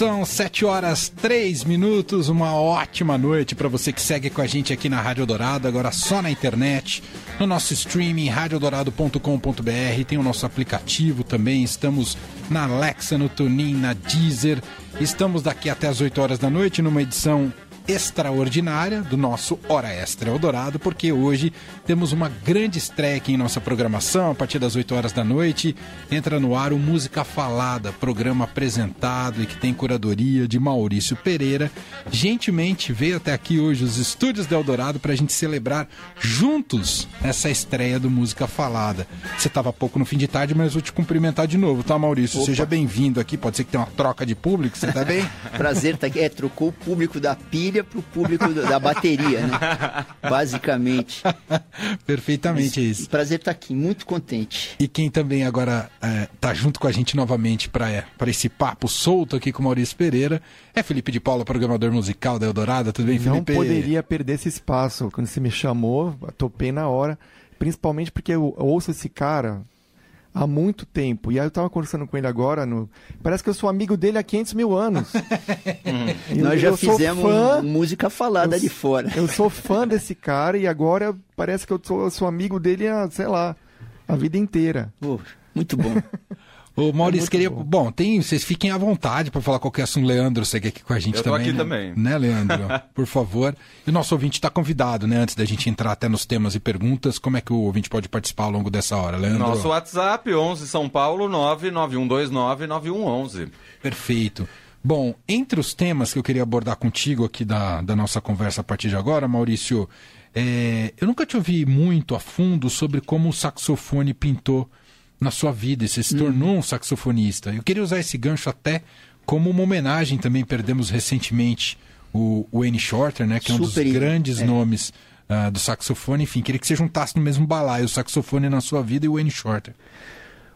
São 7 horas 3 minutos, uma ótima noite para você que segue com a gente aqui na Rádio Dourado, agora só na internet, no nosso streaming radiodorado.com.br, tem o nosso aplicativo também, estamos na Alexa, no Tunin, na Deezer. Estamos daqui até as 8 horas da noite numa edição extraordinária do nosso Hora Extra Eldorado, porque hoje temos uma grande estreia aqui em nossa programação. A partir das 8 horas da noite, entra no ar o Música Falada, programa apresentado e que tem curadoria de Maurício Pereira. Gentilmente veio até aqui hoje os estúdios do Eldorado para a gente celebrar juntos essa estreia do Música Falada. Você estava pouco no fim de tarde, mas vou te cumprimentar de novo, tá, Maurício? Opa. Seja bem-vindo aqui. Pode ser que tenha uma troca de público, você tá bem? Prazer estar tá aqui. É, trocou o público da pilha para o público da bateria, né? Basicamente. Perfeitamente Mas, isso. Prazer estar aqui, muito contente. E quem também agora está é, junto com a gente novamente para é, esse papo solto aqui com o Maurício Pereira é Felipe de Paula, programador musical da Eldorado. Tudo bem, Felipe? Não poderia perder esse espaço. Quando você me chamou, topei na hora. Principalmente porque eu ouço esse cara há muito tempo. E aí eu estava conversando com ele agora, no... parece que eu sou amigo dele há 500 mil anos. eu, Nós já fizemos fã... música falada eu, de fora. Eu sou fã desse cara e agora parece que eu sou, eu sou amigo dele há, sei lá, a vida inteira. muito bom. O Maurício é queria. Bom. bom. tem, vocês fiquem à vontade para falar qualquer assunto. Leandro, você aqui com a gente Eu também. aqui né? também. Né, Leandro? Por favor. E o nosso ouvinte está convidado, né? Antes da gente entrar até nos temas e perguntas, como é que o ouvinte pode participar ao longo dessa hora, Leandro? Nosso WhatsApp, 11 São Paulo, 991299111. Perfeito. Bom, entre os temas que eu queria abordar contigo aqui da, da nossa conversa a partir de agora, Maurício, é, eu nunca te ouvi muito a fundo sobre como o saxofone pintou na sua vida e você se tornou uhum. um saxofonista. Eu queria usar esse gancho até como uma homenagem também. Perdemos recentemente o Wayne Shorter, né, que é um dos grandes é. nomes uh, do saxofone. Enfim, queria que você juntasse no mesmo balaio o saxofone na sua vida e o Wayne Shorter.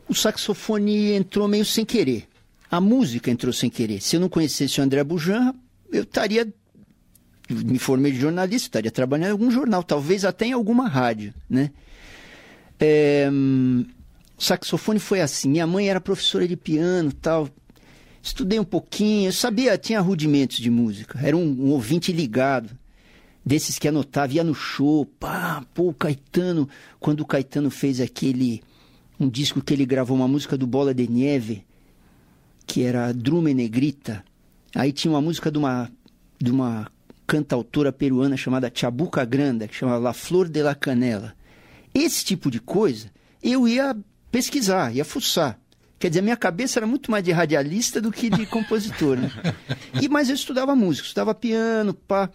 O saxofone entrou meio sem querer. A música entrou sem querer. Se eu não conhecesse o André Bujan, eu estaria me formei de jornalista, estaria trabalhando em algum jornal, talvez até em alguma rádio, né? É, saxofone foi assim. Minha mãe era professora de piano tal. Estudei um pouquinho, eu sabia, tinha rudimentos de música. Era um, um ouvinte ligado, desses que anotava, ia no show, pá, pô, o Caetano, quando o Caetano fez aquele, um disco que ele gravou uma música do Bola de Neve, que era Drume Negrita, aí tinha uma música de uma, de uma cantautora peruana chamada Chabuca Granda, que chama La Flor de la Canela. Esse tipo de coisa, eu ia pesquisar, ia fuçar. Quer dizer, minha cabeça era muito mais de radialista do que de compositor. Né? E, mas eu estudava música, estudava piano, pá.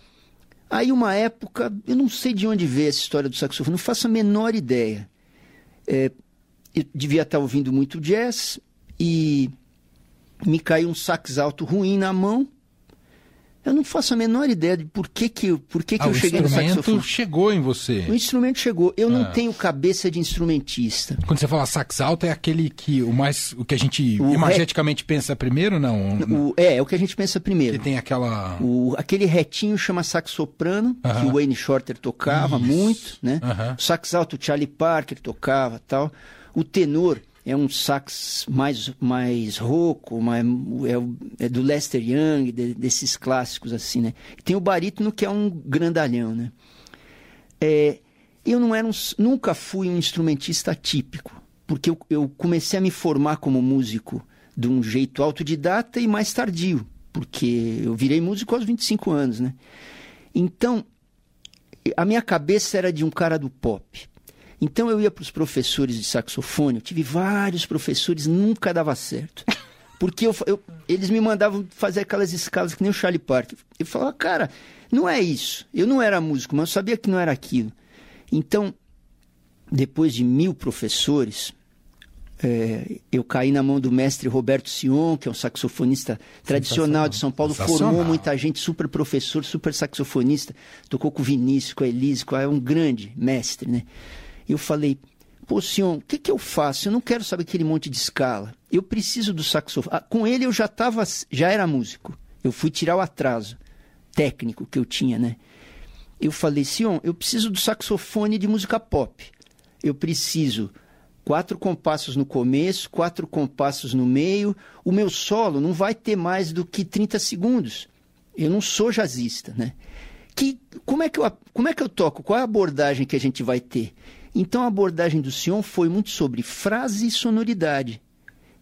Aí, uma época, eu não sei de onde veio essa história do saxofone, não faço a menor ideia. É, eu devia estar ouvindo muito jazz e me caiu um sax alto ruim na mão eu não faço a menor ideia de por que, que, por que, que ah, eu cheguei no saxofone. O instrumento chegou em você. O instrumento chegou. Eu ah. não tenho cabeça de instrumentista. Quando você fala sax alto, é aquele que o mais o que a gente o imageticamente re... pensa primeiro, não? O, é, é o que a gente pensa primeiro. Que tem aquela... O, aquele retinho chama sax soprano, uh -huh. que o Wayne Shorter tocava Isso. muito, né? Uh -huh. O sax alto, o Charlie Parker tocava tal. O tenor é um sax mais, mais rouco, mais, é, é, do Lester Young, de, desses clássicos assim, né? Tem o barítono que é um grandalhão, né? É, eu não era um, nunca fui um instrumentista típico, porque eu, eu comecei a me formar como músico de um jeito autodidata e mais tardio, porque eu virei músico aos 25 anos, né? Então, a minha cabeça era de um cara do pop. Então eu ia para os professores de saxofone, eu tive vários professores, nunca dava certo. Porque eu, eu, eles me mandavam fazer aquelas escalas que nem o Charlie Parker. Eu falava, cara, não é isso. Eu não era músico, mas eu sabia que não era aquilo. Então, depois de mil professores, é, eu caí na mão do mestre Roberto Sion, que é um saxofonista tradicional de São Paulo, formou muita gente, super professor, super saxofonista, tocou com o Vinícius, com a Elise, é um grande mestre, né? Eu falei, pô, senhor, o que, que eu faço? Eu não quero saber aquele monte de escala. Eu preciso do saxofone. Ah, com ele eu já tava, já era músico. Eu fui tirar o atraso técnico que eu tinha, né? Eu falei, Sion, eu preciso do saxofone de música pop. Eu preciso Quatro compassos no começo, quatro compassos no meio. O meu solo não vai ter mais do que 30 segundos. Eu não sou jazzista, né? Que, como, é que eu, como é que eu toco? Qual é a abordagem que a gente vai ter? Então a abordagem do Sion foi muito sobre frase e sonoridade.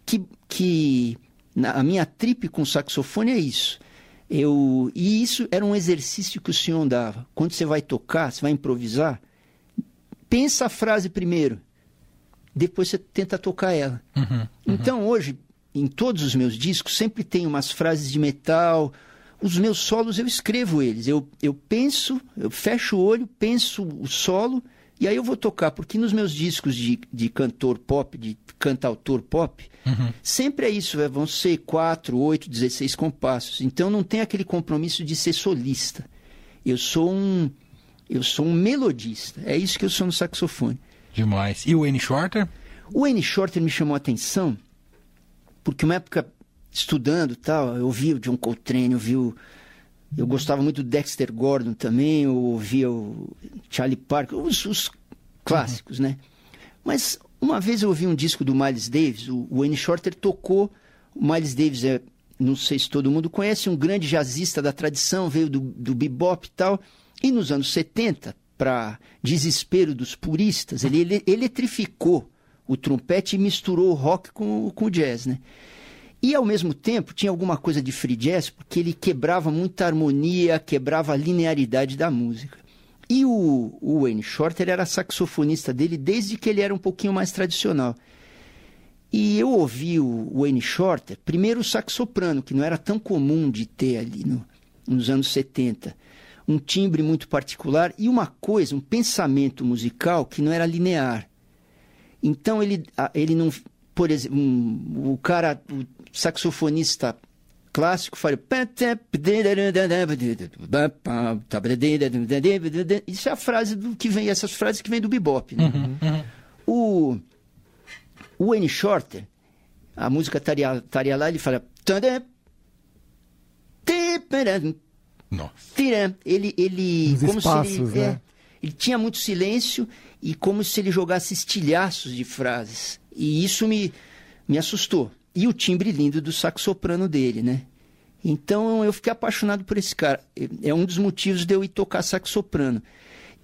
Que, que na, a minha trip com saxofone é isso. Eu, e isso era um exercício que o Sion dava. Quando você vai tocar, você vai improvisar, pensa a frase primeiro, depois você tenta tocar ela. Uhum, uhum. Então hoje, em todos os meus discos, sempre tem umas frases de metal. Os meus solos eu escrevo eles. Eu, eu penso, eu fecho o olho, penso o solo e aí eu vou tocar, porque nos meus discos de, de cantor pop, de cantautor pop, uhum. sempre é isso, é, vão ser 4, 8, 16 compassos. Então não tem aquele compromisso de ser solista. Eu sou um eu sou um melodista. É isso que eu sou no saxofone. Demais. E o Wayne Shorter? O Wayne Shorter me chamou a atenção porque uma época estudando tal, eu vi o John Coltrane, eu vi o eu gostava muito do Dexter Gordon também, eu ouvia o Charlie Parker, os, os clássicos, uhum. né? Mas uma vez eu ouvi um disco do Miles Davis, o Wayne Shorter tocou. O Miles Davis é, não sei se todo mundo conhece, um grande jazzista da tradição, veio do, do bebop e tal. E nos anos 70, para desespero dos puristas, ele, ele eletrificou o trompete e misturou o rock com, com o jazz, né? E ao mesmo tempo tinha alguma coisa de free jazz, porque ele quebrava muita harmonia, quebrava a linearidade da música. E o, o Wayne Shorter era saxofonista dele desde que ele era um pouquinho mais tradicional. E eu ouvi o Wayne Shorter, primeiro o saxoprano, que não era tão comum de ter ali no, nos anos 70. Um timbre muito particular e uma coisa, um pensamento musical que não era linear. Então ele, ele não. Por exemplo, um, o cara, o saxofonista clássico fala. Isso é a frase do que vem, essas frases que vem do bebop. Né? Uhum, uhum. O, o Wayne Shorter, a música estaria lá, ele fala. Nossa. Ele, ele, Os como espaços, se ele, é, né? é, ele tinha muito silêncio e como se ele jogasse estilhaços de frases. E isso me, me assustou e o timbre lindo do sax soprano dele, né? Então eu fiquei apaixonado por esse cara. É um dos motivos de eu ir tocar sax soprano.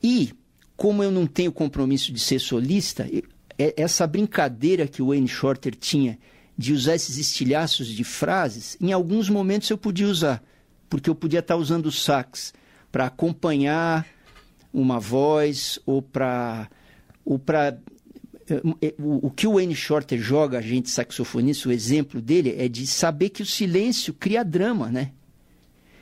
E como eu não tenho compromisso de ser solista, é, essa brincadeira que o Wayne Shorter tinha de usar esses estilhaços de frases, em alguns momentos eu podia usar, porque eu podia estar usando o sax para acompanhar uma voz ou para ou para o, o que o Wayne Shorter joga a gente saxofonista, o exemplo dele é de saber que o silêncio cria drama, né?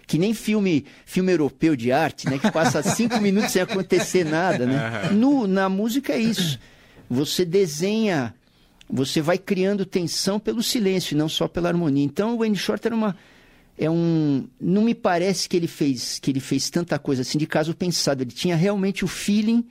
Que nem filme, filme europeu de arte, né? Que passa cinco minutos sem acontecer nada, né? No, na música é isso. Você desenha, você vai criando tensão pelo silêncio, não só pela harmonia. Então o Wayne Shorter é uma é um não me parece que ele fez que ele fez tanta coisa assim de caso pensado. Ele tinha realmente o feeling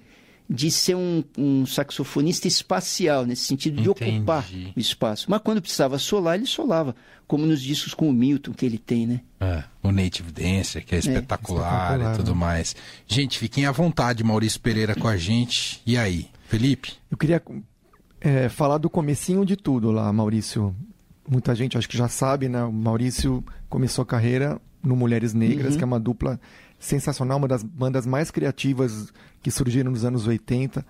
de ser um, um, saxofonista espacial, nesse sentido de Entendi. ocupar o espaço. Mas quando precisava solar, ele solava, como nos discos com o Milton que ele tem, né? É, o Native Dancer, que é espetacular, é, espetacular e tudo né? mais. Gente, fiquem à vontade, Maurício Pereira com a gente. E aí, Felipe? Eu queria é, falar do comecinho de tudo lá, Maurício. Muita gente acho que já sabe, né? O Maurício começou a carreira no Mulheres Negras, uhum. que é uma dupla sensacional, uma das bandas mais criativas que surgiram nos anos 80.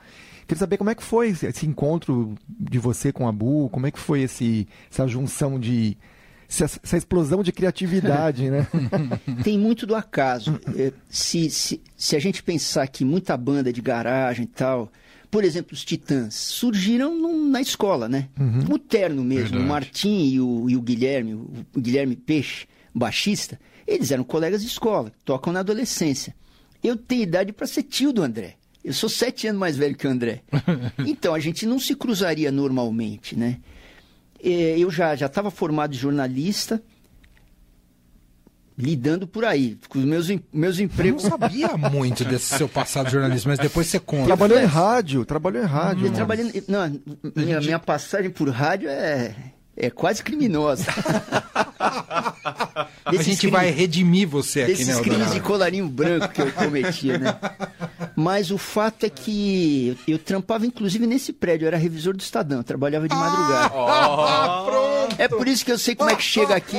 Queria saber como é que foi esse encontro de você com a Bu, como é que foi esse, essa junção de. Essa, explosão de criatividade, né? Tem muito do acaso. É, se, se, se a gente pensar que muita banda de garagem e tal, por exemplo, os Titãs, surgiram num, na escola, né? Uhum. O terno mesmo, Verdade. o Martim e o, e o Guilherme, o, o Guilherme Peixe, baixista, eles eram colegas de escola, tocam na adolescência. Eu tenho idade para ser tio do André. Eu sou sete anos mais velho que o André. Então a gente não se cruzaria normalmente, né? É, eu já já estava formado de jornalista, lidando por aí, com os meus, meus empregos. Eu não sabia muito desse seu passado de jornalista, mas depois você conta. Trabalhou em rádio, trabalhou em rádio. Eu trabalhei, não, minha, minha passagem por rádio é é quase criminosa. a gente vai redimir você aqui, né? Crimes de colarinho branco que eu cometia, né? Mas o fato é que eu, eu, trampava inclusive nesse prédio, eu era revisor do Estadão, trabalhava de madrugada. Ah, pronto! É por isso que eu sei como é que chega aqui.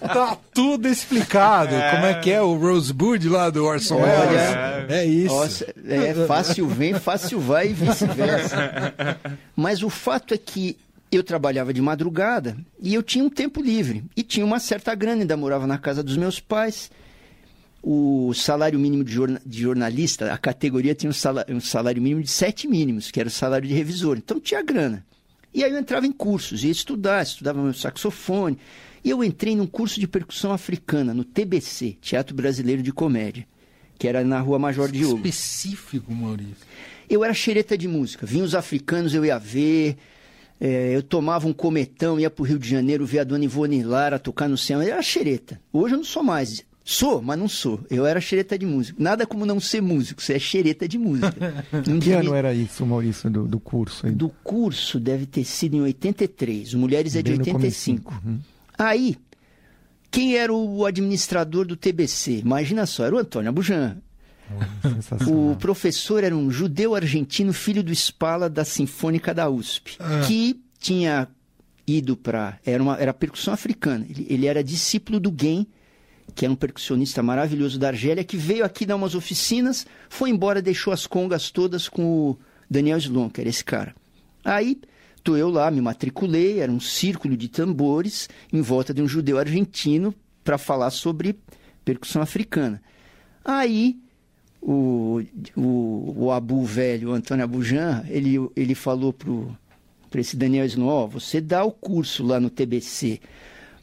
tá tudo explicado. É. Como é que é o Rosebud lá do Orson Welles? É. é isso. Nossa, é fácil vem, fácil vai e vice-versa. Mas o fato é que eu trabalhava de madrugada e eu tinha um tempo livre. E tinha uma certa grana, ainda morava na casa dos meus pais. O salário mínimo de, jorna, de jornalista, a categoria tinha um salário, um salário, mínimo de sete mínimos, que era o salário de revisor. Então tinha grana. E aí eu entrava em cursos, ia estudar, estudava meu saxofone. E eu entrei num curso de percussão africana, no TBC, Teatro Brasileiro de Comédia, que era na Rua Major Diogo. Específico, Maurício. Eu era xereta de música. Vinha os africanos, eu ia ver é, eu tomava um cometão, ia para o Rio de Janeiro ver a dona Ivone Lara tocar no céu. Eu era xereta. Hoje eu não sou mais. Sou, mas não sou. Eu era xereta de músico. Nada como não ser músico, você é xereta de música. que ano era isso, Maurício, do, do curso? Aí? Do curso deve ter sido em 83. O Mulheres é de 85. Uhum. Aí, quem era o administrador do TBC? Imagina só, era o Antônio Abujan. O professor era um judeu argentino, filho do Spala da Sinfônica da USP, ah. que tinha ido para. Era, uma, era percussão africana. Ele, ele era discípulo do Gen, que era um percussionista maravilhoso da Argélia, que veio aqui dar umas oficinas, foi embora, deixou as congas todas com o Daniel Slon, que era esse cara. Aí, tô eu lá, me matriculei, era um círculo de tambores em volta de um judeu argentino para falar sobre percussão africana. Aí o, o, o Abu velho, o Antônio Abujan, ele, ele falou para esse Daniel Snow, você dá o curso lá no TBC,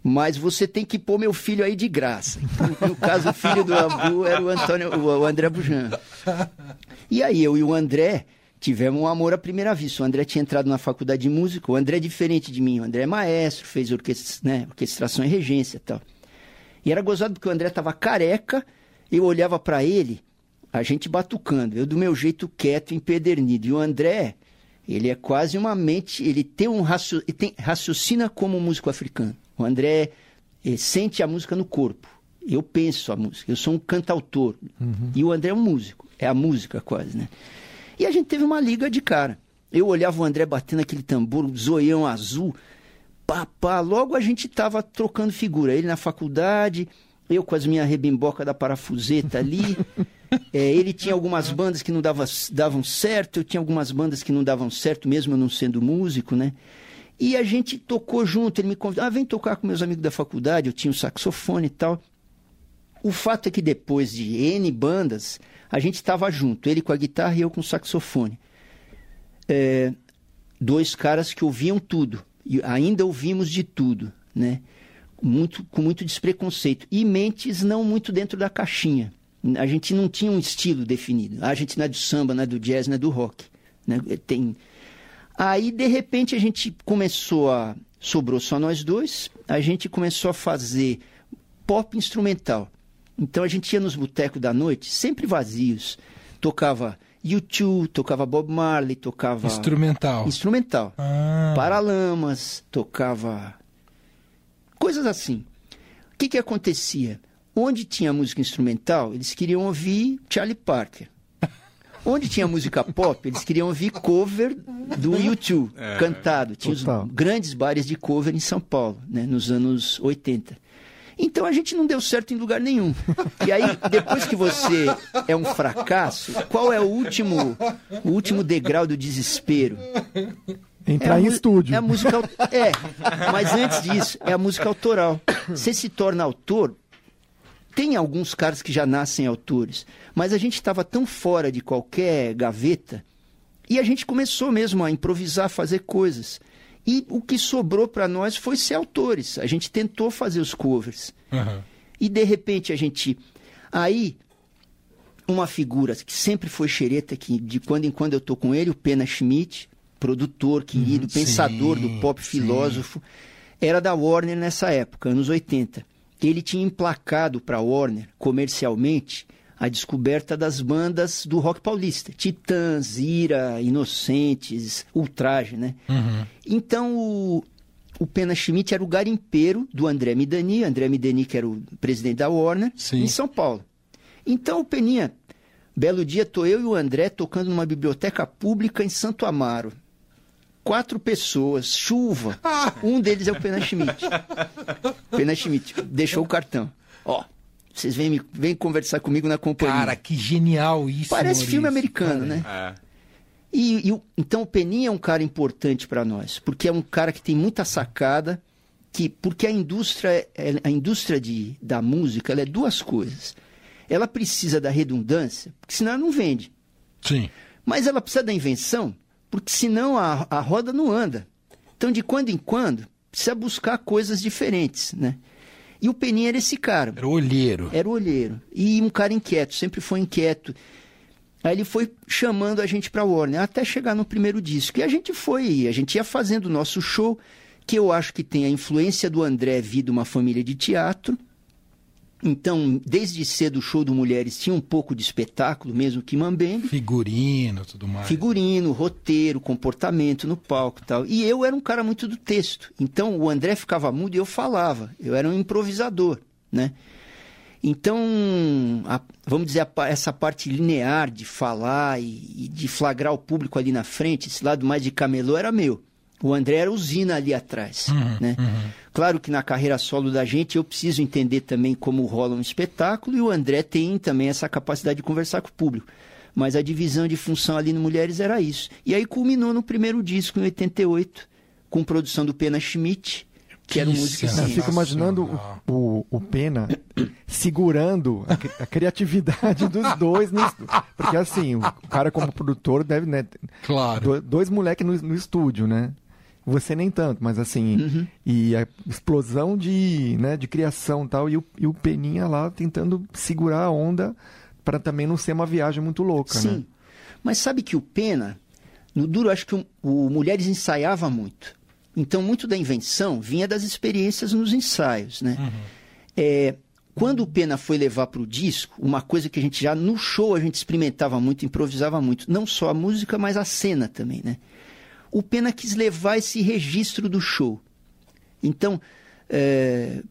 mas você tem que pôr meu filho aí de graça. Então, no caso, o filho do Abu era o, Antônio, o, André Abujan. E aí eu e o André tivemos um amor à primeira vista. O André tinha entrado na faculdade de música, o André é diferente de mim, o André é maestro, fez orquestra, né, orquestração e regência e tal. E era gozado porque o André estava careca, eu olhava para ele a gente batucando, eu do meu jeito quieto, empedernido. E o André, ele é quase uma mente, ele tem um racio, ele tem, raciocina como um músico africano. O André eh, sente a música no corpo. Eu penso a música, eu sou um cantautor. Uhum. E o André é um músico, é a música quase, né? E a gente teve uma liga de cara. Eu olhava o André batendo aquele tambor, um zoião azul, pá, pá. Logo a gente tava trocando figura. Ele na faculdade, eu com as minhas rebimboca da parafuseta ali. É, ele tinha algumas bandas que não dava, davam certo, eu tinha algumas bandas que não davam certo, mesmo eu não sendo músico, né? E a gente tocou junto, ele me convidou, ah, vem tocar com meus amigos da faculdade, eu tinha um saxofone e tal. O fato é que depois de N bandas, a gente estava junto, ele com a guitarra e eu com o saxofone. É, dois caras que ouviam tudo, e ainda ouvimos de tudo, né? Muito, com muito despreconceito. E mentes não muito dentro da caixinha. A gente não tinha um estilo definido. A gente não é do samba, não é do jazz, não é do rock. Né? Tem... Aí, de repente, a gente começou a. Sobrou só nós dois, a gente começou a fazer pop instrumental. Então a gente ia nos botecos da noite, sempre vazios. Tocava YouTube, tocava Bob Marley, tocava. Instrumental. Instrumental. Ah. Paralamas, tocava. Coisas assim. O que, que acontecia? Onde tinha música instrumental, eles queriam ouvir Charlie Parker. Onde tinha música pop, eles queriam ouvir cover do YouTube, é, cantado. Tinha os grandes bares de cover em São Paulo, né, nos anos 80. Então a gente não deu certo em lugar nenhum. E aí, depois que você é um fracasso, qual é o último, o último degrau do desespero? Entrar é em estúdio. É a música. É, mas antes disso, é a música autoral. Você se torna autor tem alguns caras que já nascem autores, mas a gente estava tão fora de qualquer gaveta e a gente começou mesmo a improvisar, fazer coisas. E o que sobrou para nós foi ser autores. A gente tentou fazer os covers. Uhum. E de repente a gente. Aí, uma figura que sempre foi xereta, que de quando em quando eu tô com ele, o Pena Schmidt, produtor querido, uhum, pensador sim, do pop filósofo, era da Warner nessa época, anos 80 ele tinha emplacado para a Warner, comercialmente, a descoberta das bandas do rock paulista. Titãs, Ira, Inocentes, Ultraje, né? Uhum. Então, o, o Pena Schmidt era o garimpeiro do André Midani, André Midani que era o presidente da Warner, Sim. em São Paulo. Então, o Peninha Belo dia, tô eu e o André tocando numa biblioteca pública em Santo Amaro. Quatro pessoas, chuva. Um deles é o Pena Schmidt. Pena Schmidt deixou o cartão. Ó, vocês vêm, vêm conversar comigo na companhia. Cara, que genial isso. Parece Maurício. filme americano, né? É. E, e então o Peninha é um cara importante para nós, porque é um cara que tem muita sacada, que porque a indústria, a indústria de, da música, ela é duas coisas. Ela precisa da redundância, porque senão ela não vende. Sim. Mas ela precisa da invenção, porque senão a, a roda não anda. Então, de quando em quando, precisa buscar coisas diferentes, né? E o Peninha era esse cara. Era o olheiro. Era o olheiro. E um cara inquieto, sempre foi inquieto. Aí ele foi chamando a gente para Warner, até chegar no primeiro disco. E a gente foi, a gente ia fazendo o nosso show, que eu acho que tem a influência do André vir de uma família de teatro. Então, desde cedo o show do Mulheres tinha um pouco de espetáculo, mesmo que mambembe. Figurino, tudo mais. Figurino, roteiro, comportamento no palco e tal. E eu era um cara muito do texto. Então o André ficava mudo e eu falava. Eu era um improvisador, né? Então, a- vamos dizer, a essa parte linear de falar e, e de flagrar o público ali na frente, esse lado mais de camelô era meu. O André era usina ali atrás, né? Claro que na carreira solo da gente eu preciso entender também como rola um espetáculo e o André tem também essa capacidade de conversar com o público. Mas a divisão de função ali no Mulheres era isso. E aí culminou no primeiro disco, em 88, com produção do Pena Schmidt, que era um Que músico sensacional. Eu fico imaginando o, o, o Pena segurando a, a criatividade dos dois. no porque assim, o cara como produtor deve, né? Claro. do- dois moleques no, no estúdio, né? Você nem tanto, mas assim, Uhum. e a explosão de, né, de criação e tal, e o, e o Peninha lá tentando segurar a onda para também não ser uma viagem muito louca, Sim. né? Mas sabe que o Pena, no duro, acho que o, o Mulheres ensaiava muito. Então, muito da invenção vinha das experiências nos ensaios, né? É, quando o Pena foi levar para o disco, uma coisa que a gente já no show a gente experimentava muito, improvisava muito, não só a música, mas a cena também, né? O Pena quis levar esse registro do show. Então, é,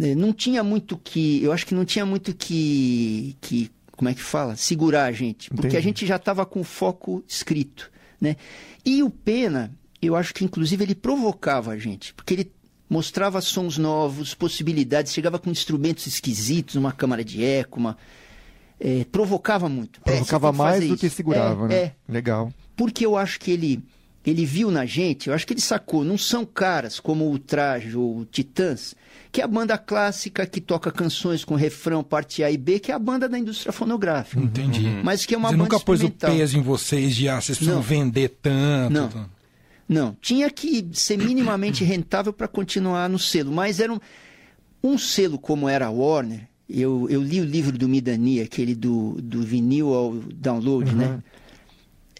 é, não tinha muito que. Eu acho que não tinha muito que. que como é que fala? Segurar a gente. Porque Entendi. a gente já estava com o foco escrito. Né? E o Pena, eu acho que inclusive ele provocava a gente. Porque ele mostrava sons novos, possibilidades, chegava com instrumentos esquisitos, uma câmara de eco, uma. é, provocava muito. É, Provocava que mais do que isso. segurava, É, né? é Legal. porque eu acho que ele ele viu na gente, eu acho que ele sacou, não são caras como o Traje ou o Titãs, que é a banda clássica que toca canções com refrão, parte A e B, que é a banda da indústria fonográfica. Entendi. Mas que é uma Você banda nunca pôs o peso em vocês de, ah, vocês precisam Não. vender tanto. Não. tanto. Não, tinha que ser minimamente rentável para continuar no selo, mas era um, um selo como era a Warner. Eu, eu li o livro do Midani, aquele do, do vinil ao download, né?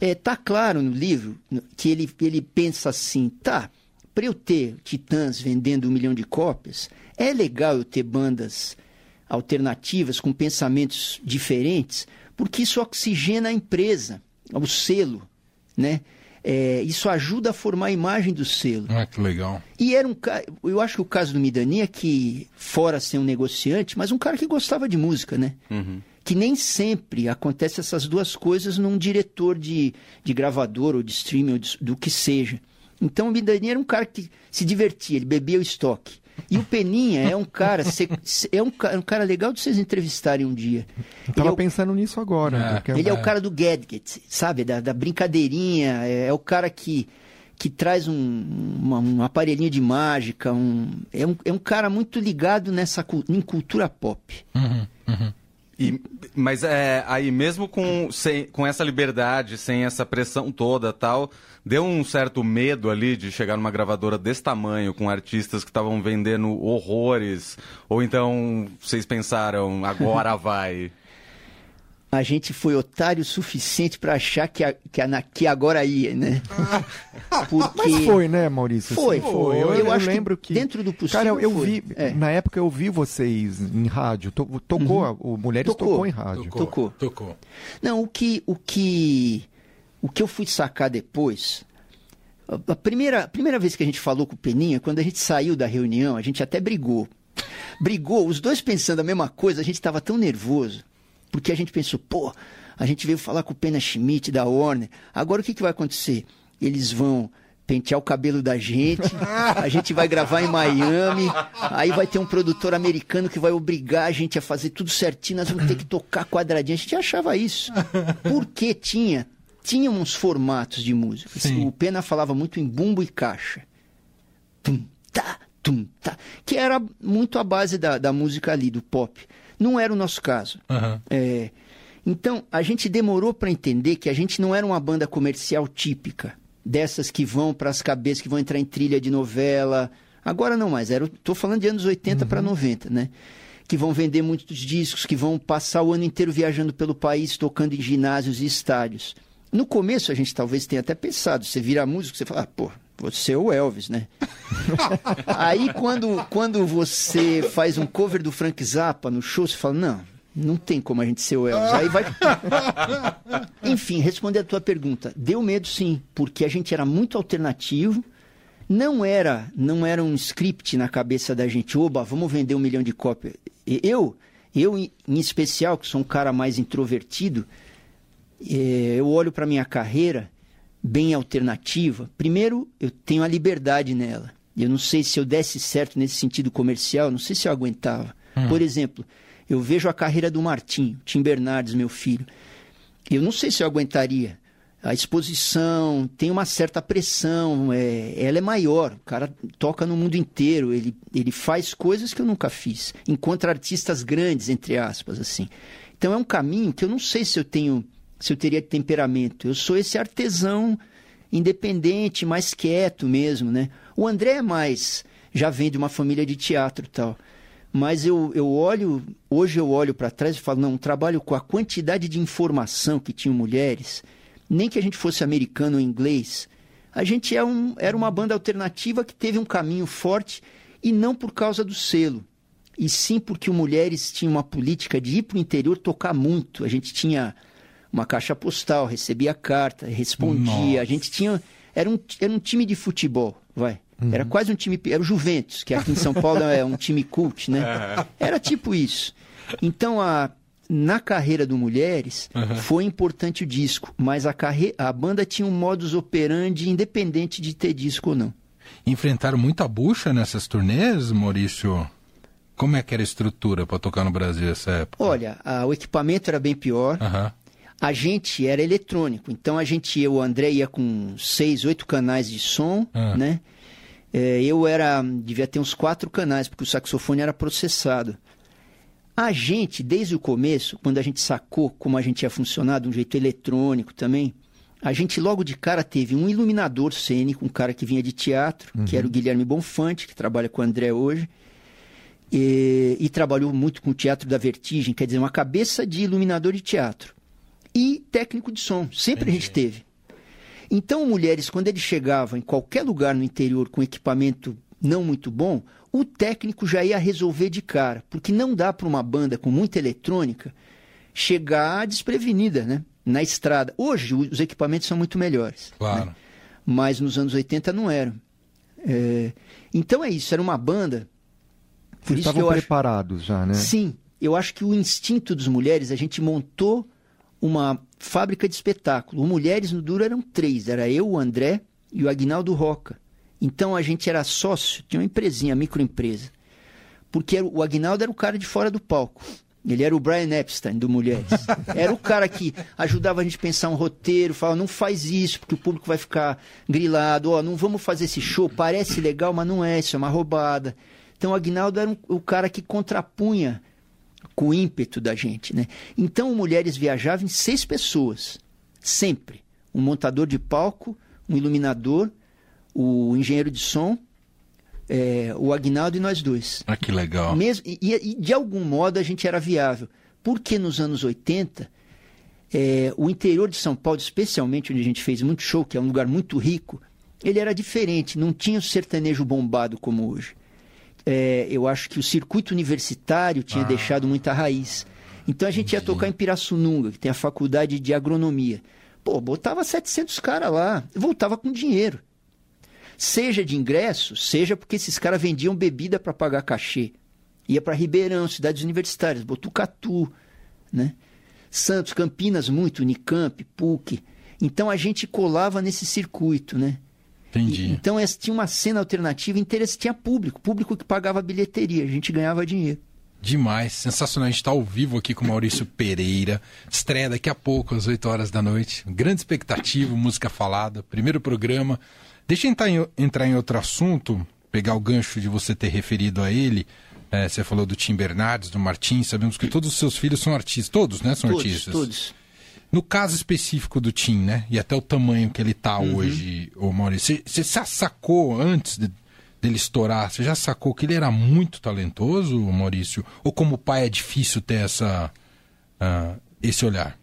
É, tá claro no livro que ele, ele pensa assim, tá, para eu ter Titãs vendendo um milhão de cópias, é legal eu ter bandas alternativas com pensamentos diferentes, porque isso oxigena a empresa, o selo, né? É, isso ajuda a formar a imagem do selo. Ah, que legal. E era um cara, eu acho que o caso do Midani é que, fora ser um negociante, mas um cara que gostava de música, né? Que nem sempre acontece essas duas coisas num diretor de, de gravador ou de streaming ou de- do que seja. Então o Midani era um cara que se divertia, ele bebia o estoque. E o Peninha é um cara, é um, ca- um cara legal de vocês entrevistarem um dia. Eu tava é o- pensando nisso agora. É. porque- ele é, É. o cara do gadget, sabe? Da, da brincadeirinha. É, é o cara que, que traz um, uma- um aparelhinho de mágica. Um, é, um, é um cara muito ligado nessa em cultura pop. Uhum, uhum. E- mas é, aí mesmo com, sem, com essa liberdade, sem essa pressão toda tal, deu um certo medo ali de chegar numa gravadora desse tamanho, com artistas que estavam vendendo horrores, ou então vocês pensaram, agora vai. A gente foi otário o suficiente para achar que, a, que, a, que agora ia, né? Porque... Mas foi, né, Maurício? Foi, Assim, foi. Eu, Eu eu acho que lembro que, dentro do possível Cara, eu, eu foi. vi. É. Na época eu vi vocês em rádio. To- tocou, o Mulheres tocou, Uhum. Tocou. em rádio. Tocou. Tocou. Tocou. Não, o que, o que, o que eu fui sacar depois, a, a primeira, a primeira vez que a gente falou com o Peninha, quando a gente saiu da reunião, a gente até brigou. Brigou, os dois pensando a mesma coisa, a gente estava tão nervoso Porque a gente pensou, pô, a gente veio falar com o Pena Schmidt da Warner. Agora o que, que vai acontecer? Eles vão pentear o cabelo da gente, a gente vai gravar em Miami, aí vai ter um produtor americano que vai obrigar a gente a fazer tudo certinho, nós vamos ter que tocar quadradinho. A gente achava isso. Porque tinha, tinha uns formatos de música. Sim. O Pena falava muito em bumbo e caixa. Tum, tá, tum, tá. Que era muito a base da, da música ali, do pop. Não era o nosso caso. Uhum. É, então, a gente demorou para entender que a gente não era uma banda comercial típica dessas que vão para as cabeças, que vão entrar em trilha de novela. Agora não mais, estou falando de anos 80 uhum. para 90, né? Que vão vender muitos discos, que vão passar o ano inteiro viajando pelo país, tocando em ginásios e estádios. No começo a gente talvez tenha até pensado, você vira músico, você fala, ah, pô, você é o Elvis, né? Aí quando, quando você faz um cover do Frank Zappa no show, você fala, não, não tem como a gente ser o Elvis. Aí vai. Enfim, responder a tua pergunta. Deu medo sim, porque a gente era muito alternativo. Não era, não era um script na cabeça da gente. Oba, vamos vender um milhão de cópias. Eu, eu em especial, que sou um cara mais introvertido, é, eu olho para minha carreira bem alternativa. Primeiro, eu tenho a liberdade nela. Eu não sei se eu desse certo nesse sentido comercial, não sei se eu aguentava. Hum. Por exemplo, eu vejo a carreira do Martim, Tim Bernardes, meu filho. Eu não sei se eu aguentaria. A exposição tem uma certa pressão, é, ela é maior. O cara toca no mundo inteiro, ele, ele faz coisas que eu nunca fiz. Encontra artistas grandes, entre aspas, assim. Então é um caminho que eu não sei se eu tenho, se eu teria temperamento. Eu sou esse artesão independente, mais quieto mesmo, né? O André é mais, já vem de uma família de teatro tal. Mas eu, eu olho, hoje eu olho para trás e falo, não, trabalho com a quantidade de informação que tinham mulheres, nem que a gente fosse americano ou inglês, a gente é um, era uma banda alternativa que teve um caminho forte e não por causa do selo, e sim porque Mulheres tinha uma política de ir para o interior tocar muito. A gente tinha uma caixa postal, recebia carta, respondia, Nossa. a gente tinha... Era um, era um time de futebol, vai. Uhum. Era quase um time. Era o Juventus, que aqui em São Paulo é um time cult, né? É. Era tipo isso. Então, a, na carreira do Mulheres, uhum. foi importante o disco, mas a, carre... a banda tinha um modus operandi independente de ter disco ou não. Enfrentaram muita bucha nessas turnês, Maurício? Como é que era a estrutura para tocar no Brasil nessa época? Olha, a, o equipamento era bem pior. Uhum. A gente era eletrônico, então a gente, eu, o André ia com seis, oito canais de som, uhum. né? É, eu era, devia ter uns quatro canais, porque o saxofone era processado. A gente, desde o começo, quando a gente sacou como a gente ia funcionar de um jeito eletrônico também, a gente logo de cara teve um iluminador cênico, um cara que vinha de teatro, uhum. que era o. Guilherme Bonfante, que trabalha com o André hoje, e, e, trabalhou muito com o Teatro da Vertigem, quer dizer, uma cabeça de iluminador de teatro. E técnico de som, sempre Entendi. a gente teve. Então, mulheres, quando eles chegavam em qualquer lugar no interior com equipamento não muito bom, o técnico já ia resolver de cara, porque não dá para uma banda com muita eletrônica chegar desprevenida, né? Na estrada. Hoje os equipamentos são muito melhores. Claro. Né? Mas nos anos 80 não eram. É... Então é isso, era uma banda. Por Vocês estavam preparados acho... já, né? Sim. Eu acho que o instinto dos mulheres, a gente montou uma fábrica de espetáculo. Mulheres no Duro eram três, era eu, o André e o Agnaldo Roca. Então a gente era sócio, tinha uma empresinha, microempresa. Porque o Agnaldo era o cara de fora do palco. Ele era o Brian Epstein do Mulheres. Era o cara que ajudava a gente a pensar um roteiro, falava, não faz isso, porque o público vai ficar grilado, ó, oh, não vamos fazer esse show, parece legal, mas não é, isso é uma roubada. Então o Agnaldo era um, o cara que contrapunha com o ímpeto da gente, né? Então, mulheres viajavam em seis pessoas, sempre. Um montador de palco, um iluminador, o engenheiro de som, é, o Agnaldo e nós dois. Ah, que legal. Mesmo, e, e, de algum modo a gente era viável. Porque nos anos 80, é, o interior de São Paulo, especialmente onde a gente fez muito show, que é um lugar muito rico, ele era diferente, não tinha o sertanejo bombado como hoje é, eu acho que o circuito universitário tinha ah. deixado muita raiz. Então a gente Entendi. ia tocar em Pirassununga, que tem a faculdade de agronomia. Pô, botava 700 caras lá, voltava com dinheiro. Seja de ingresso, seja porque esses caras vendiam bebida para pagar cachê. Ia para Ribeirão, cidades universitárias, Botucatu, né? Santos, Campinas muito, Unicamp, PUC. Então a gente colava nesse circuito, né? Entendi. E, então essa, tinha uma cena alternativa interessante, tinha público, público que pagava bilheteria, a gente ganhava dinheiro. Demais, sensacional. A gente está ao vivo aqui com o Maurício Pereira. Estreia daqui a pouco, às 8 horas da noite. Grande expectativa, música falada, primeiro programa. Deixa eu entrar em, entrar em outro assunto, pegar o gancho de você ter referido a ele. É, você falou do Tim Bernardes, do Martins. Sabemos que todos os seus filhos são artistas. Todos, né? São todos, artistas. Todos. No caso específico do Tim, né? E até o tamanho que ele está uhum. hoje, o Maurício. Você, você sacou antes de, dele estourar, você já sacou que ele era muito talentoso, Maurício? Ou como pai é difícil ter essa, uh, esse olhar?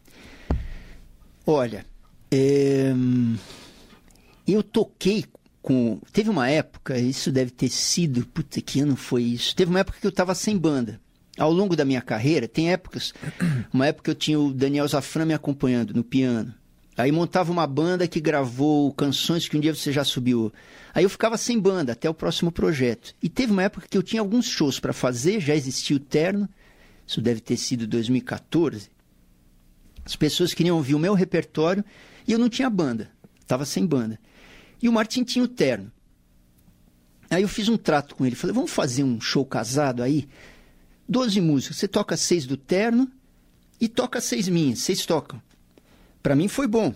Olha, é... eu toquei com. Teve uma época, isso deve ter sido. Puta, que ano foi isso? Teve uma época que eu estava sem banda. Ao longo da minha carreira, tem épocas. Uma época eu tinha o Daniel Zafran me acompanhando no piano. Aí montava uma banda que gravou canções que um dia você já subiu. Aí eu ficava sem banda até o próximo projeto. E teve uma época que eu tinha alguns shows para fazer, já existia o terno. Isso deve ter sido 2014. As pessoas queriam ouvir o meu repertório e eu não tinha banda. Estava sem banda. E o Martin tinha o terno. Aí eu fiz um trato com ele. Falei, vamos fazer um show casado aí? Doze músicas. Você toca seis do terno e toca seis minhas. Vocês tocam. Para mim foi bom,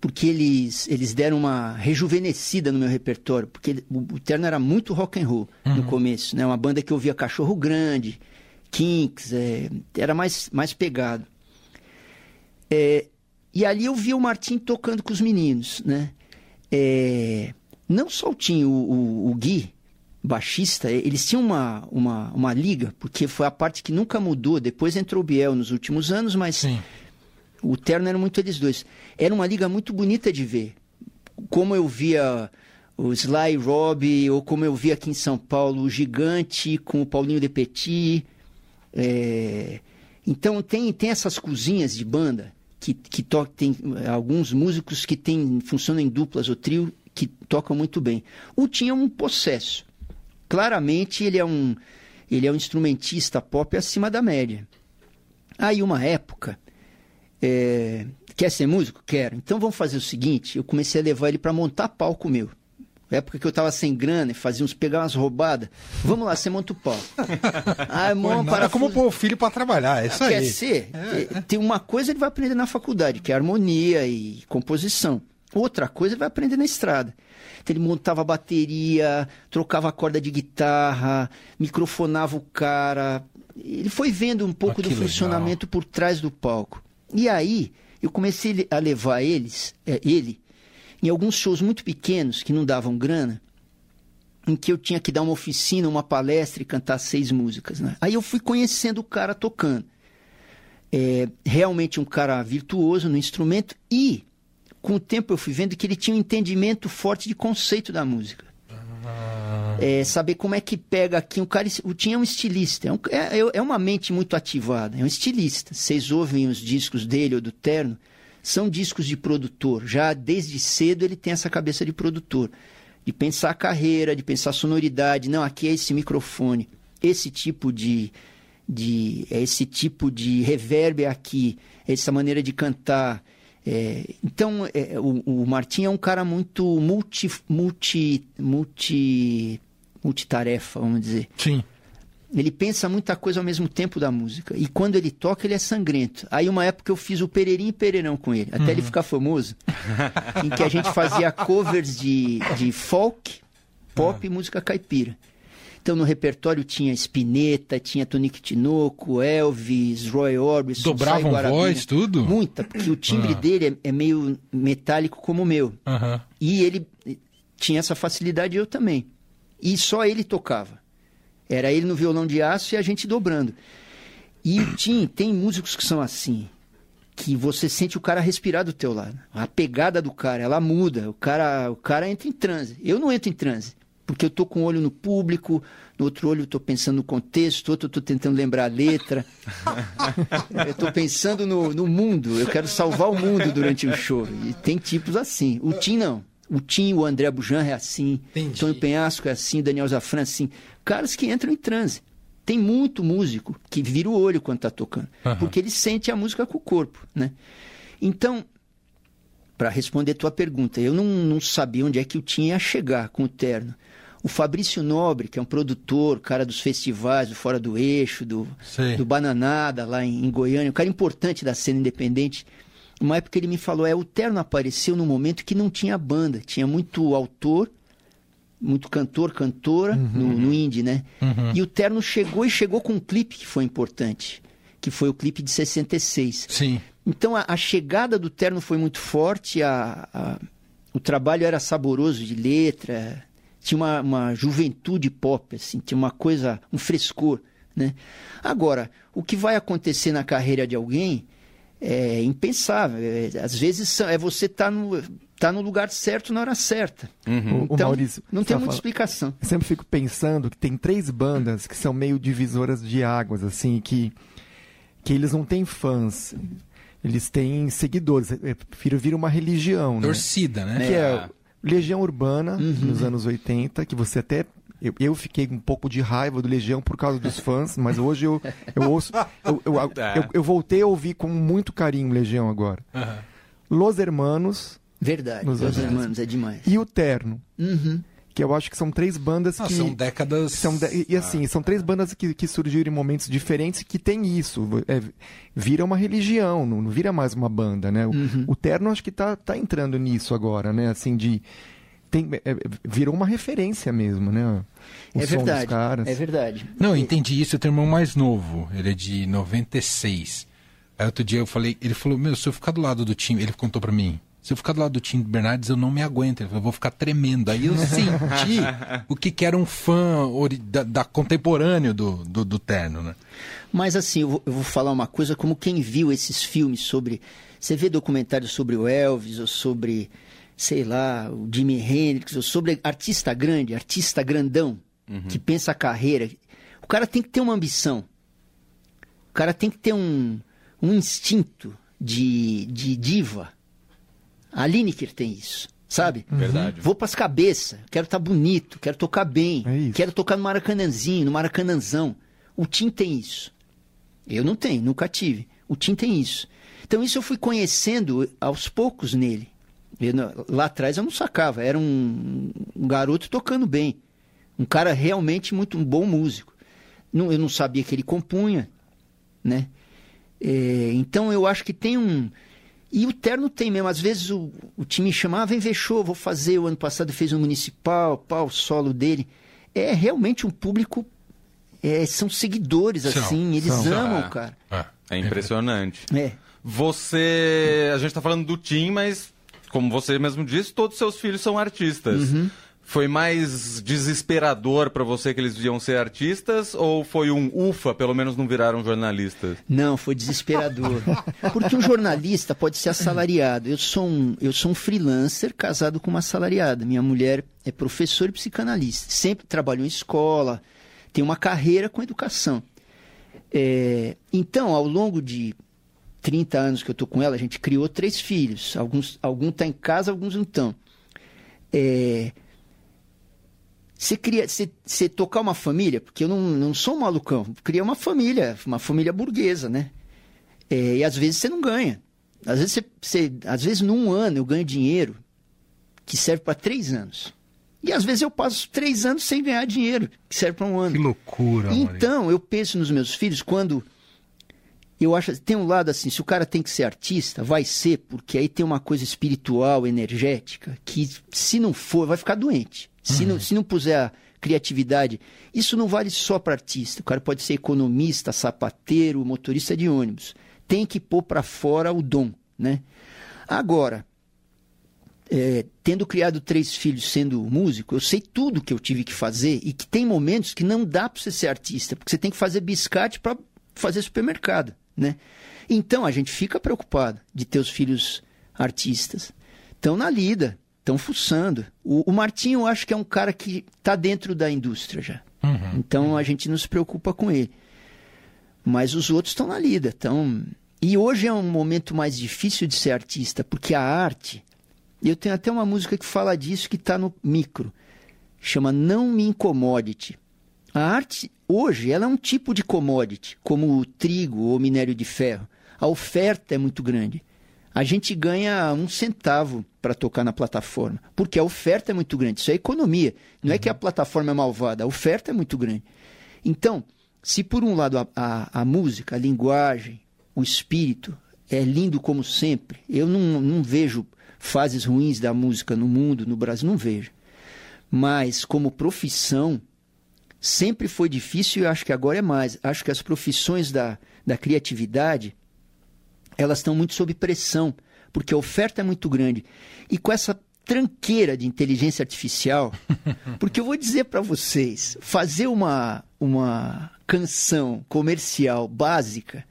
porque eles, eles deram uma rejuvenescida no meu repertório, porque o, o Terno era muito rock and roll uhum. no começo, né? Uma banda que eu via Cachorro Grande, Kinks, é, era mais, mais pegado. É, e ali eu via o Martim tocando com os meninos, né? É, não só o Tim, o, o, o Gui, baixista, eles tinham uma, uma, uma liga, porque foi a parte que nunca mudou. Depois entrou o Biel nos últimos anos, mas Sim. O terno era muito eles dois. Era uma liga muito bonita de ver. Como eu via o Sly Robb, ou como eu via aqui em São Paulo, o Gigante com o Paulinho de Petit. É... Então tem, tem essas cozinhas de banda que, que to... tem alguns músicos que tem, funcionam em duplas ou trio que tocam muito bem. O tinha um processo. Claramente ele é um ele é um instrumentista pop acima da média. Aí uma época é, quer ser músico? Quero. Então vamos fazer o seguinte: eu comecei a levar ele para montar palco meu. Na época que eu tava sem grana e fazia uns, pegar umas roubadas. Vamos lá, você monta o palco. Ah, irmão, para como pôr o filho para trabalhar, é isso Quer aí. Quer ser? É. Tem uma coisa ele vai aprender na faculdade, que é harmonia e composição. Outra coisa ele vai aprender na estrada. Então ele montava bateria, trocava a corda de guitarra, microfonava o cara. Ele foi vendo um pouco ah, do funcionamento legal. por trás do palco. E aí eu comecei a levar eles, é, ele, em alguns shows muito pequenos que não davam grana, em que eu tinha que dar uma oficina, uma palestra e cantar seis músicas. Né? Aí eu fui conhecendo o cara tocando. É, realmente um cara virtuoso no instrumento e com o tempo eu fui vendo que ele tinha um entendimento forte de conceito da música é, saber como é que pega aqui. O cara o Tim é um estilista, é, um, é, é, uma mente muito ativada, é um estilista. Vocês ouvem os discos dele ou do Terno, são discos de produtor. Já desde cedo ele tem essa cabeça de produtor. De pensar a carreira, de pensar a sonoridade. Não, aqui é esse microfone, esse tipo de. de é esse tipo de reverb aqui, essa maneira de cantar. É, então, é, o, o Martim é um cara muito multi, multi, multi multitarefa, vamos dizer. Sim. Ele pensa muita coisa ao mesmo tempo da música. E quando ele toca, ele é sangrento. Aí, uma época, eu fiz o Pereirinho e Pereirão com ele, até uhum. ele ficar famoso, em que a gente fazia covers de, de folk, pop uhum. e música caipira. Então, no repertório tinha Spinetta, tinha Tonico Tinoco, Elvis, Roy Orbison, Dobravam voz, tudo? Muita, porque o timbre uhum. dele é, é, meio metálico como o meu. E ele tinha essa facilidade, eu também. E só ele tocava. Era ele no violão de aço e a gente dobrando. E o Tim tem músicos que são assim, que você sente o cara respirar do teu lado. A pegada do cara, ela muda. O cara, o cara entra em transe. Eu não entro em transe, porque eu tô com um olho no público, no outro olho eu tô pensando no contexto, outro eu tô tentando lembrar a letra. eu tô pensando no, no mundo. Eu quero salvar o mundo durante o show. E tem tipos assim. O Tim não. O Tim, o André Bujan é assim, Entendi. Tony Penhasco é assim, Daniel Zafran é assim. Caras que entram em transe. Tem muito músico que vira o olho quando está tocando, uhum. porque ele sente a música com o corpo, né? Então, para responder a tua pergunta, eu não, não sabia onde é que eu tinha a chegar com o terno. O Fabrício Nobre, que é um produtor, cara dos festivais, do Fora do Eixo, do, do Bananada, lá em, em, Goiânia, um cara importante da cena independente. Uma época ele me falou: é, o Terno apareceu num momento que não tinha banda, tinha muito autor, muito cantor, cantora uhum. no, no indie, né? Uhum. E o Terno chegou e chegou com um clipe que foi importante, que foi o clipe de 66. Sim. Então a, a chegada do Terno foi muito forte, a, a, o trabalho era saboroso de letra, tinha uma, uma juventude pop, assim, tinha uma coisa, um frescor, né? Agora, o que vai acontecer na carreira de alguém é impensável. É, às vezes é você estar tá no, tá no lugar certo na hora certa. Uhum. Então, o Maurício, não tem muita explicação. Eu sempre fico pensando que tem três bandas que são meio divisoras de águas, assim, que, que eles não têm fãs. Eles têm seguidores. É, vira uma religião, Torcida, né? Que é, é Legião Urbana, uhum. nos anos 80, que você até eu, eu, fiquei um pouco de raiva do Legião por causa dos fãs, mas hoje eu, eu ouço. Eu, eu, é. eu, eu voltei a ouvir com muito carinho Legião agora. Uhum. Los Hermanos. Verdade, Los Hermanos é demais. E o Terno. Uhum que eu acho que são três bandas ah, que. São décadas. São de... E assim, ah, são três bandas que, que surgiram em momentos diferentes que tem isso. É, vira uma religião, não, não, vira mais uma banda, né? Uhum. O, o Terno acho que tá, tá entrando nisso agora, né? Assim, de. Tem, é, virou uma referência mesmo, né? O é verdade. É verdade. Não, eu entendi isso. Eu tenho um irmão mais novo. Ele é de 96. Aí outro dia eu falei, ele falou, meu, se eu ficar do lado do time, ele contou para mim, se eu ficar do lado do Tim Bernardes, eu não me aguento. Eu vou ficar tremendo. Aí eu senti o que, que era um fã da, da contemporâneo do, do, do, Terno, né? Mas assim, eu vou, eu vou, falar uma coisa como quem viu esses filmes sobre... Você vê documentários sobre o Elvis ou sobre, sei lá, o Jimi Hendrix, ou sobre artista grande, artista grandão, uhum. que pensa a carreira. O cara tem que ter uma ambição. O cara tem que ter um, um instinto de, de diva a Lineker tem isso, sabe? Uhum. Verdade. Vou pras cabeças, quero estar tá bonito, quero tocar bem, é quero tocar no Maracanãzinho, no Maracanãzão. O Tim tem isso. Eu não tenho, nunca tive. O Tim tem isso. Então isso eu fui conhecendo aos poucos nele. Eu, lá atrás eu não sacava, era um, um, garoto tocando bem. Um cara realmente muito um bom músico. Não, eu não sabia que ele compunha, né? É, então eu acho que tem um e o terno tem mesmo. Às vezes o, o time chamava, ah, vem ver show, vou fazer. O ano passado fez um municipal, pau, solo dele. É realmente um público. É, são seguidores, são, assim, eles são. amam, é, cara. É, é impressionante. É. Você. A gente tá falando do Tim, mas, como você mesmo disse, todos os seus filhos são artistas. Uhum. Foi mais desesperador para você que eles iam ser artistas ou foi um ufa, pelo menos não viraram jornalistas? Não, foi desesperador. Porque um jornalista pode ser assalariado. Eu sou um, eu sou um freelancer casado com uma assalariada. Minha mulher é professora e psicanalista. Sempre trabalhou em escola, tem uma carreira com educação. É, então, ao longo de 30 anos que eu estou com ela, a gente criou três filhos. Alguns estão tá em casa, alguns não estão. É, você cria, você, você tocar uma família, porque eu não, não sou um malucão, cria uma família, uma família burguesa, né? É, e às vezes você não ganha. Às vezes, você, você, às vezes num ano eu ganho dinheiro que serve para três anos. E às vezes eu passo três anos sem ganhar dinheiro, que serve para um ano. Que loucura, Então, Maria. eu penso nos meus filhos quando. Eu acho. Tem um lado assim, se o cara tem que ser artista, vai ser, porque aí tem uma coisa espiritual, energética, que se não for, vai ficar doente. Se, uhum. não, se não puser a criatividade, isso não vale só para artista. O cara pode ser economista, sapateiro, motorista de ônibus. Tem que pôr para fora o dom, né? Agora, é, tendo criado três filhos sendo músico, eu sei tudo que eu tive que fazer e que tem momentos que não dá para você ser artista, porque você tem que fazer biscate para fazer supermercado, né? Então a gente fica preocupado de ter os filhos artistas. Estão na lida, estão fuçando. O, o Martinho, eu acho que é um cara que está dentro da indústria já. Uhum. Então a gente não se preocupa com ele. Mas os outros estão na lida. Tão... E hoje é um momento mais difícil de ser artista, porque a arte. Eu tenho até uma música que fala disso que está no micro. Chama Não Me Incomodite. A arte, hoje, ela é um tipo de commodity, como o trigo ou minério de ferro. A oferta é muito grande. A gente ganha um centavo para tocar na plataforma, porque a oferta é muito grande. Isso é economia. Não uhum. é que a uhum. plataforma é malvada, a oferta é muito grande. Então, se por um lado a, a, a música, a linguagem, o espírito é lindo como sempre, eu não, não vejo fases ruins da música no mundo, no Brasil, não vejo. Mas como profissão, sempre foi difícil e acho que agora é mais. Acho que as profissões da, da criatividade, elas estão muito sob pressão, porque a oferta é muito grande. E com essa tranqueira de inteligência artificial, porque eu vou dizer para vocês, fazer uma, uma canção comercial básica,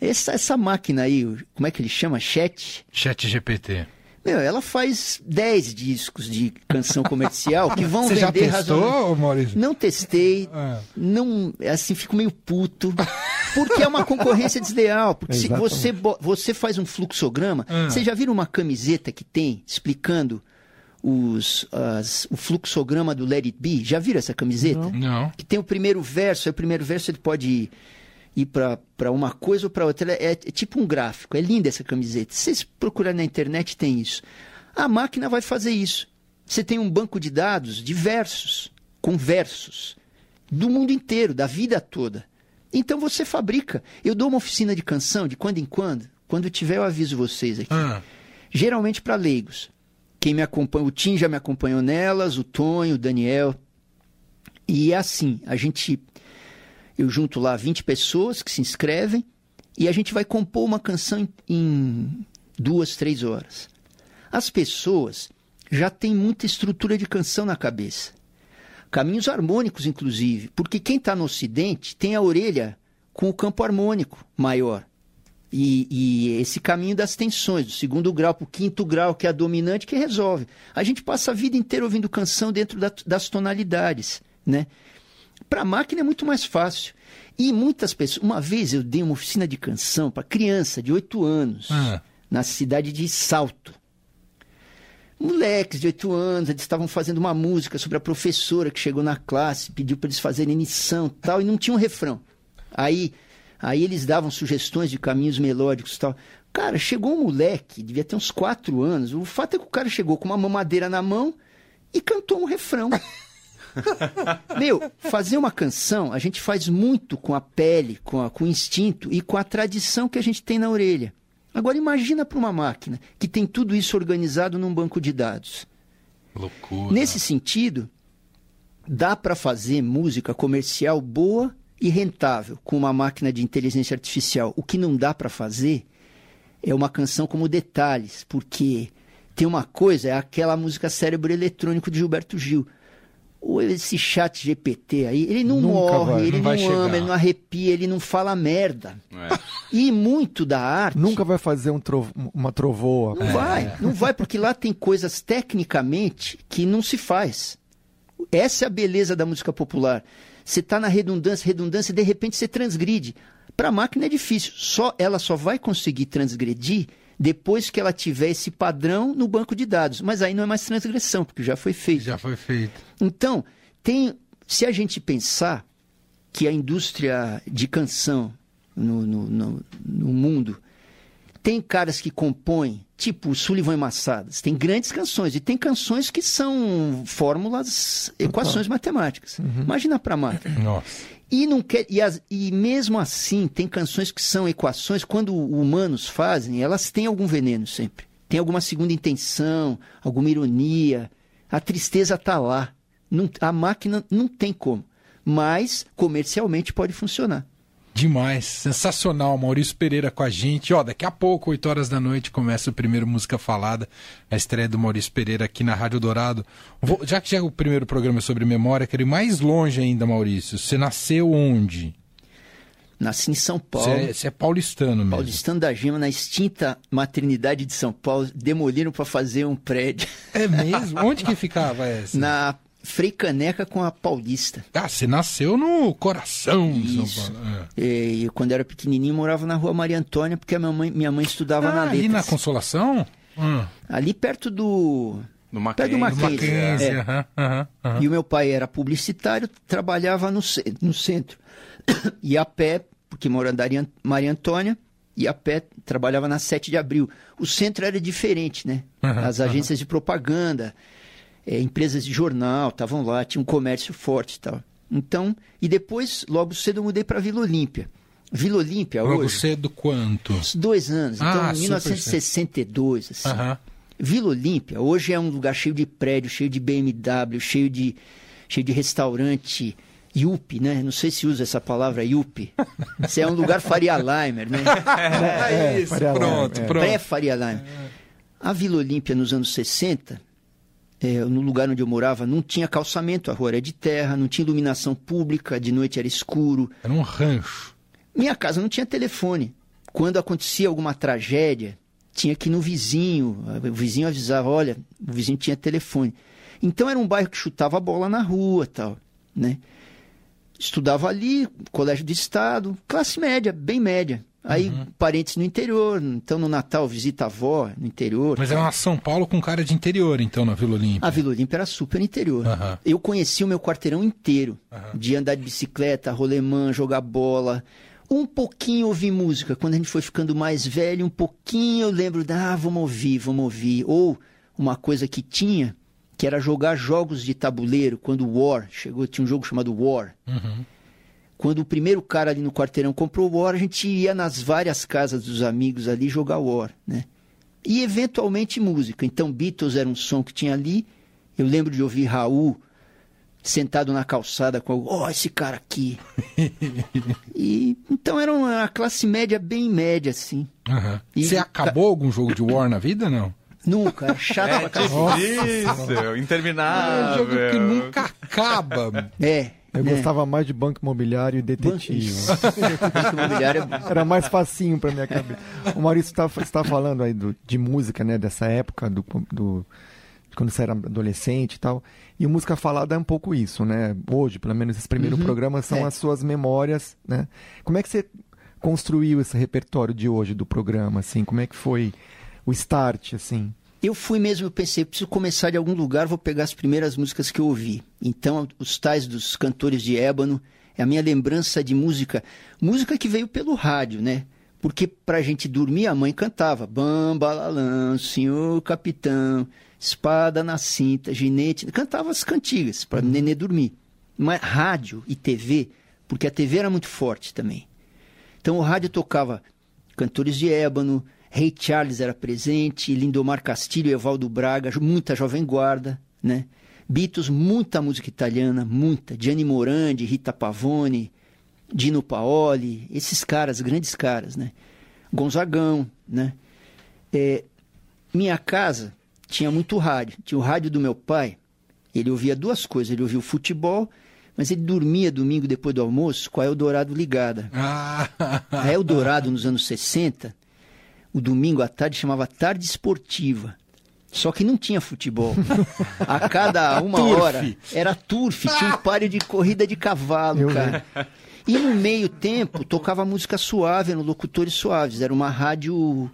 essa, essa máquina aí, como é que ele chama? Chat? Chat GPT. Meu, ela faz 10 discos de canção comercial que vão Você vender já testou, Maurício? Não testei, é. não, assim, fico meio puto, porque é uma concorrência desleal. Porque se você, você faz um fluxograma, é. você já viram uma camiseta que tem explicando os, as, o fluxograma do Let It Be? Já viram essa camiseta? Não. não. Que tem o primeiro verso, aí o primeiro verso ele pode ir para uma coisa ou para outra. É, é, tipo um gráfico. É linda essa camiseta. Se vocês procurarem na internet, tem isso. A máquina vai fazer isso. Você tem um banco de dados diversos, com versos, do mundo inteiro, da vida toda. Então você fabrica. Eu dou uma oficina de canção de quando em quando. Quando tiver, eu aviso vocês aqui. Ah. Geralmente para leigos. Quem me acompanha, o Tim já me acompanhou nelas, o Tonho, o Daniel. E é assim, a gente eu junto lá 20 pessoas que se inscrevem e a gente vai compor uma canção em, duas, três horas. As pessoas já têm muita estrutura de canção na cabeça. Caminhos harmônicos, inclusive, porque quem está no Ocidente tem a orelha com o campo harmônico maior. E, e, esse caminho das tensões, do segundo grau para o quinto grau, que é a dominante, que resolve. A gente passa a vida inteira ouvindo canção dentro da, das tonalidades, né? Para a máquina é muito mais fácil. E muitas pessoas. Uma vez eu dei uma oficina de canção para criança de 8 anos, ah. na cidade de Salto. Moleques de 8 anos, eles estavam fazendo uma música sobre a professora que chegou na classe, pediu para eles fazerem lição tal, e não tinha um refrão. Aí, aí eles davam sugestões de caminhos melódicos e tal. Cara, chegou um moleque, devia ter uns 4 anos. O fato é que o cara chegou com uma mamadeira na mão e cantou um refrão. Meu, fazer uma canção, a gente faz muito com a pele, com, a, com o instinto e com a tradição que a gente tem na orelha. Agora imagina para uma máquina que tem tudo isso organizado num banco de dados. Loucura. Nesse sentido, dá para fazer música comercial boa e rentável com uma máquina de inteligência artificial. O que não dá para fazer é uma canção como Detalhes, porque tem uma coisa, é aquela música cérebro eletrônico de Gilberto Gil esse chat GPT aí, ele não Nunca morre, vai, ele não, não ama, ele não arrepia, ele não fala merda. É. E muito da arte. Nunca vai fazer um trovo, uma trovoa. Não é. vai, não vai, porque lá tem coisas tecnicamente que não se faz. Essa é a beleza da música popular. Você está na redundância, redundância, e de repente você transgride. Para a máquina é difícil. Só ela só vai conseguir transgredir depois que ela tiver esse padrão no banco de dados. Mas aí não é mais transgressão, porque já foi feito. Já foi feito. Então, tem, se a gente pensar que a indústria de canção no, no, no, no mundo tem caras que compõem, tipo Sullivan e Massadas, tem grandes canções e tem canções que são fórmulas, equações matemáticas. Uhum. Imagina para máquina. Nossa. E, não quer, e, as, e mesmo assim, tem canções que são equações, quando humanos fazem, elas têm algum veneno sempre. Tem alguma segunda intenção, alguma ironia. A tristeza está lá. Não, a máquina não tem como. Mas, comercialmente, pode funcionar. Demais, sensacional. Maurício Pereira com a gente. Ó, daqui a pouco, 8 horas da noite, começa o primeiro Música Falada, a estreia do Maurício Pereira aqui na Rádio Dourado. Vou, já que já é o primeiro programa sobre memória, quero ir mais longe ainda, Maurício. Você nasceu onde? Nasci em São Paulo. Você é, é, paulistano mesmo. Paulistano da Gema, na extinta maternidade de São Paulo. Demoliram para fazer um prédio. É mesmo? Onde que ficava essa? Na Frei Caneca com a Paulista. Ah, você nasceu no coração Isso. São Paulo. É. E, eu, quando era pequenininho, morava na rua Maria Antônia, porque a minha mãe, minha mãe estudava ah, na Letras. ali na Consolação? Hum. Ali perto do... No Mackenzie. Perto do Mackenzie. Mackenzie, é. aham, aham, aham. E o meu pai era publicitário, trabalhava no, no centro. E a pé, porque mora na Maria- Maria Antônia, e a pé trabalhava na 7 de abril. O centro era diferente, né? As agências de propaganda, eh, empresas de jornal estavam lá, tinha um comércio forte e tal. Então, e depois, logo cedo, eu mudei para Vila Olímpia. Vila Olímpia Logo hoje, cedo quanto? dois anos, então, Ah, super 1962, assim. Aham. Vila Olímpia hoje é um lugar cheio de prédio, cheio de BMW, cheio de, cheio de restaurante. Yupi, né? Não sei se usa essa palavra Yupi. Isso é um lugar Faria Limer, né? É, isso, Faria Lima, pronto, é. pronto. Pré-Faria Limer. A Vila Olímpia nos anos 60, é, no lugar onde eu morava, não tinha calçamento, a rua era de terra, não tinha iluminação pública, de noite era escuro. Era um rancho. Minha casa não tinha telefone. Quando acontecia alguma tragédia, tinha que ir no vizinho. O vizinho avisava, olha, o vizinho tinha telefone. Então era um bairro que chutava a bola na rua, tal, né? Estudava ali, colégio de estado, classe média, bem média. Aí parentes no interior, então no Natal visita a avó no interior. Mas era uma São Paulo com cara de interior, então, na Vila Olímpia. A Vila Olímpia era super interior. Aham. Eu conheci o meu quarteirão inteiro. De andar de bicicleta, rolemã, jogar bola. Um pouquinho ouvir música. Quando a gente foi ficando mais velho, um pouquinho eu lembro, ah, vamos ouvir, vamos ouvir. Ou uma coisa que tinha, que era jogar jogos de tabuleiro. Quando o War chegou, tinha um jogo chamado War. Uhum. Quando o primeiro cara ali no quarteirão comprou o War, a gente ia nas várias casas dos amigos ali jogar War, né? E eventualmente música. Então Beatles era um som que tinha ali. Eu lembro de ouvir Raul sentado na calçada com ó, oh, esse cara aqui. e então era uma classe média bem média assim. Aham. E- Você acabou algum jogo de War na vida, não? Nunca, era chato É pra cacete. difícil, É um interminável. jogo que nunca acaba. É. Eu né? gostava mais de banco imobiliário e detetive. Banco imobiliário é. Era mais facinho pra minha cabeça. O Maurício está está falando aí do- de música, né? Dessa época, do, do- quando você era adolescente e tal. E o Música Falada é um pouco isso, né? Hoje, pelo menos, esse primeiro programa são é. as suas memórias, né? Como é que você construiu esse repertório de hoje do programa, assim? Como é que foi o start, assim? Eu fui mesmo, eu pensei, preciso começar de algum lugar, vou pegar as primeiras músicas que eu ouvi. Então, os tais dos cantores de ébano, é a minha lembrança de música, música que veio pelo rádio, né? Porque pra gente dormir, a mãe cantava Bambalalã, Senhor Capitão, Espada na cinta, Ginete, cantava as cantigas para nenê dormir. Mas rádio e TV, porque a TV era muito forte também. Então o rádio tocava cantores de ébano, Rei Charles era presente, Lindomar Castilho, Evaldo Braga, muita Jovem Guarda, né? Beatles, muita música italiana, muita. Gianni Morandi, Rita Pavone, Dino Paoli, esses caras, grandes caras, né? Gonzagão, né? É, minha casa tinha muito rádio. Tinha o rádio do meu pai, ele ouvia duas coisas. Ele ouvia o futebol, mas ele dormia domingo depois do almoço com a Eldorado ligada. Ah, A Eldorado, nos anos 60, o domingo à tarde chamava Tarde Esportiva. Só que não tinha futebol. A cada uma Turf. hora era turf, tinha um páreo de corrida de cavalo, Eu cara. E no meio tempo tocava música suave, eram locutores suaves. Era uma rádio.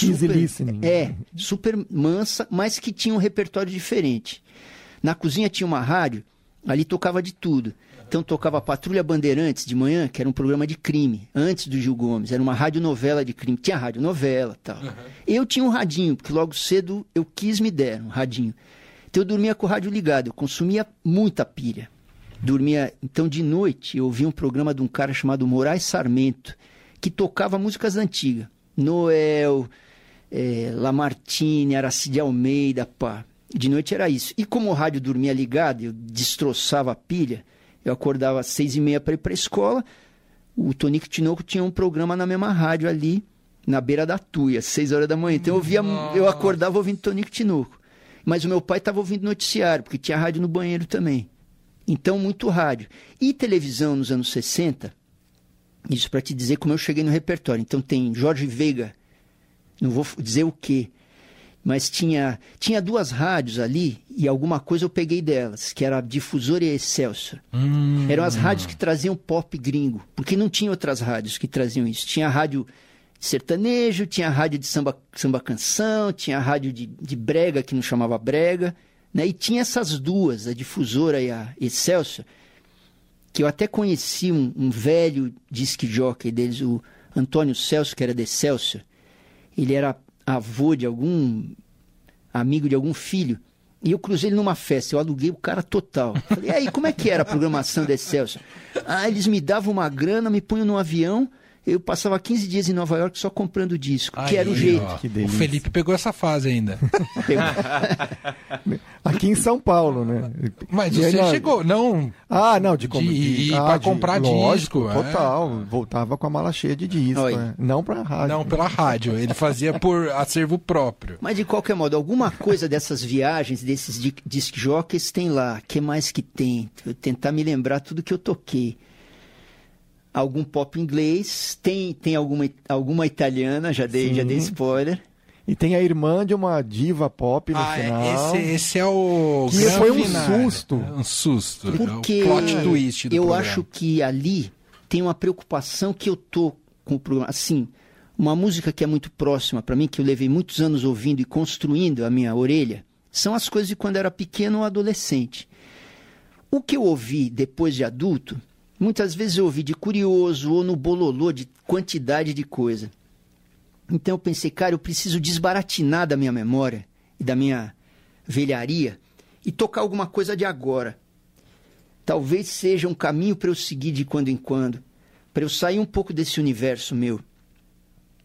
Listening. É, super mansa, mas que tinha um repertório diferente. Na cozinha tinha uma rádio, ali tocava de tudo. Então tocava Patrulha Bandeirantes de manhã, que era um programa de crime, antes do Gil Gomes. Era uma radionovela de crime. Tinha radionovela e tal. Eu tinha um radinho, porque logo cedo eu quis me der um radinho. Então eu dormia com o rádio ligado, eu consumia muita pilha. Dormia. Então de noite eu ouvia um programa de um cara chamado Moraes Sarmento, que tocava músicas antigas. Noel, é, Lamartine, Aracide Almeida, pá. De noite era isso. E como o rádio dormia ligado, eu destroçava a pilha, eu acordava às seis e meia para ir para a escola. O Tonico Tinoco tinha um programa na mesma rádio ali, na beira da Tuia, às seis horas da manhã. Então eu, via, eu acordava ouvindo Tonico Tinoco. Mas o meu pai estava ouvindo noticiário, porque tinha rádio no banheiro também. Então, muito rádio. E televisão nos anos 60, isso para te dizer como eu cheguei no repertório. Então tem Jorge Veiga, não vou dizer o quê, mas tinha, tinha duas rádios ali e alguma coisa eu peguei delas, que era a Difusora e a Excelsior. Eram as rádios que traziam pop gringo, porque não tinha outras rádios que traziam isso. Tinha a rádio sertanejo, tinha rádio de samba, samba canção, tinha rádio de, de brega que não chamava brega, né? E tinha essas duas, a difusora e a Excelsior, que eu até conheci um, um velho disc jockey deles, o Antônio Celso, que era de Excelsior. Ele era avô de algum amigo de algum filho. E eu cruzei ele numa festa, eu aluguei o cara total. Falei, e aí, como é que era a programação da Excelsior? Ah, eles me davam uma grana, me punham no avião, eu passava 15 dias em Nova York só comprando disco, Aí, que era o jeito. o Felipe pegou essa fase ainda. Aqui em São Paulo, né? Mas e você chegou, não. Ah, não, de, de, de ah, para comprar lógico, disco. É. Total. É. Voltava com a mala cheia de disco. É. Não para rádio. Não, pela rádio. Ele fazia por acervo próprio. Mas de qualquer modo, alguma coisa dessas viagens, desses disc jockeys tem lá. que mais que tem? Eu tentar me lembrar tudo que eu toquei algum pop inglês, tem, tem alguma, alguma italiana, já dei, já dei spoiler. E tem a irmã de uma diva pop no ah, é, final. Esse, esse é o. Que foi um susto. Um susto. Porque é o plot twist do eu programa. acho que ali tem uma preocupação que eu tô com o programa. Assim, uma música que é muito próxima para mim, que eu levei muitos anos ouvindo e construindo a minha orelha, são as coisas de quando era pequeno ou adolescente. O que eu ouvi depois de adulto Muitas vezes eu ouvi de curioso ou no bololô de quantidade de coisa. Então eu pensei, cara, eu preciso desbaratinar da minha memória e da minha velharia e tocar alguma coisa de agora. Talvez seja um caminho para eu seguir de quando em quando, para eu sair um pouco desse universo meu.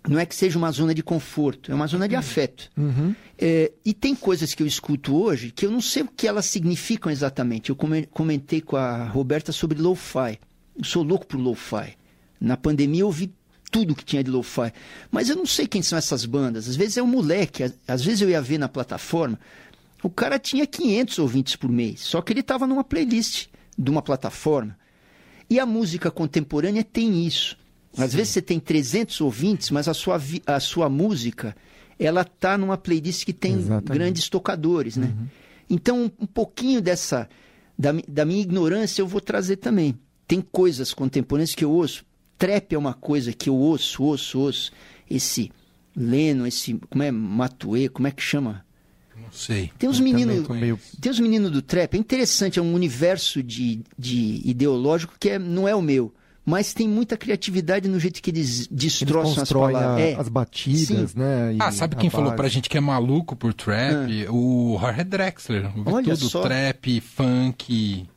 Não é que seja uma zona de conforto, é uma zona de afeto. Uhum. É, e tem coisas que eu escuto hoje que eu não sei o que elas significam exatamente. Eu comentei com a Roberta sobre lo-fi. Eu sou louco por lo-fi. Na pandemia eu ouvi tudo que tinha de lo-fi. Mas eu não sei quem são essas bandas. Às vezes é um moleque, às vezes eu ia ver na plataforma, o cara tinha 500 ouvintes por mês, só que ele estava numa playlist de uma plataforma. E a música contemporânea tem isso. Às Sim. vezes você tem 300 ouvintes, mas a sua, a sua música ela tá numa playlist que tem Exatamente. grandes tocadores, né? Uhum. Então, um, um, pouquinho dessa da, da minha ignorância eu vou trazer também. Tem coisas contemporâneas que eu ouço. Trap é uma coisa que eu ouço, ouço, ouço. Esse Leno, esse como é Matue, como é que chama? Não sei. Tem uns meninos, meio... tem uns meninos do trap. É interessante, é um universo de, de ideológico que é, não é o meu mas tem muita criatividade no jeito que eles destroçam eles as palavras. A, é. As batidas, Sim. né? ah, sabe quem falou pra gente que é maluco por trap? Ah. O Jorge Drexler. Olha tudo, só. trap, funk.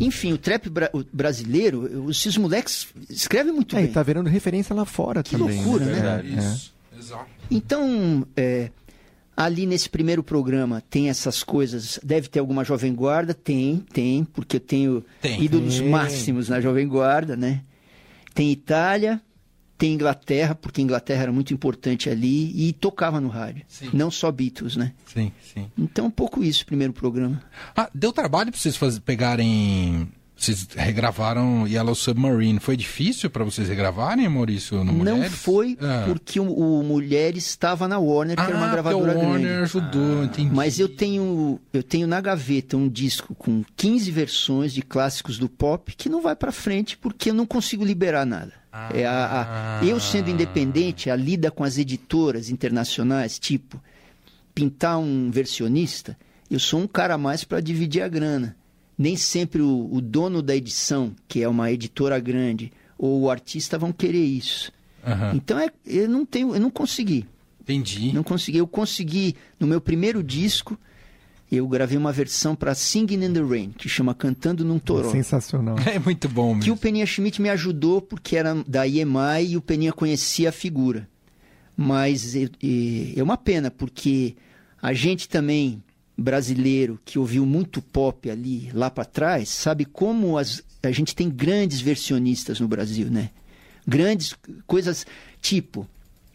Enfim, o trap bra o brasileiro, esses moleques escrevem muito é, bem. E tá virando referência lá fora que também. Que loucura, né? né? É, Isso. Exato. Então, é, Ali nesse primeiro programa tem essas coisas. Deve ter alguma Jovem Guarda? Tem, tem, porque eu tenho tem. ídolos tem. máximos na Jovem Guarda, né? Tem Itália, tem Inglaterra, porque Inglaterra era muito importante ali e tocava no rádio. Sim. Não só Beatles, né? Sim, sim. Então, um pouco isso, primeiro programa. Ah, deu trabalho para vocês fazer, pegarem vocês regravaram Yellow Submarine. Foi difícil para vocês regravarem, Maurício? No Não foi, ah. porque o, o Mulher estava na Warner, que ah, era uma ah, gravadora grande. Warner ajudou, ah. entendi. Mas eu tenho, eu tenho na gaveta um disco com 15 versões de clássicos do pop que não vai para frente porque eu não consigo liberar nada. Ah. É a, a, eu sendo independente, a lida com as editoras internacionais, tipo pintar um versionista, eu sou um cara a mais para dividir a grana nem sempre o, o, dono da edição, que é uma editora grande, ou o artista vão querer isso. Uhum. Então é, eu não tenho, eu não consegui. Entendi. Não consegui. Eu consegui no meu primeiro disco. Eu gravei uma versão para Singing in the Rain, que chama Cantando num Toró. Sensacional. É muito bom mesmo. Que o Peninha Schmidt me ajudou porque era da EMI e o Peninha conhecia a figura. Mas é, é uma pena, porque a gente também brasileiro que ouviu muito pop ali lá para trás sabe como as, a gente tem grandes versionistas no Brasil, né? Grandes coisas tipo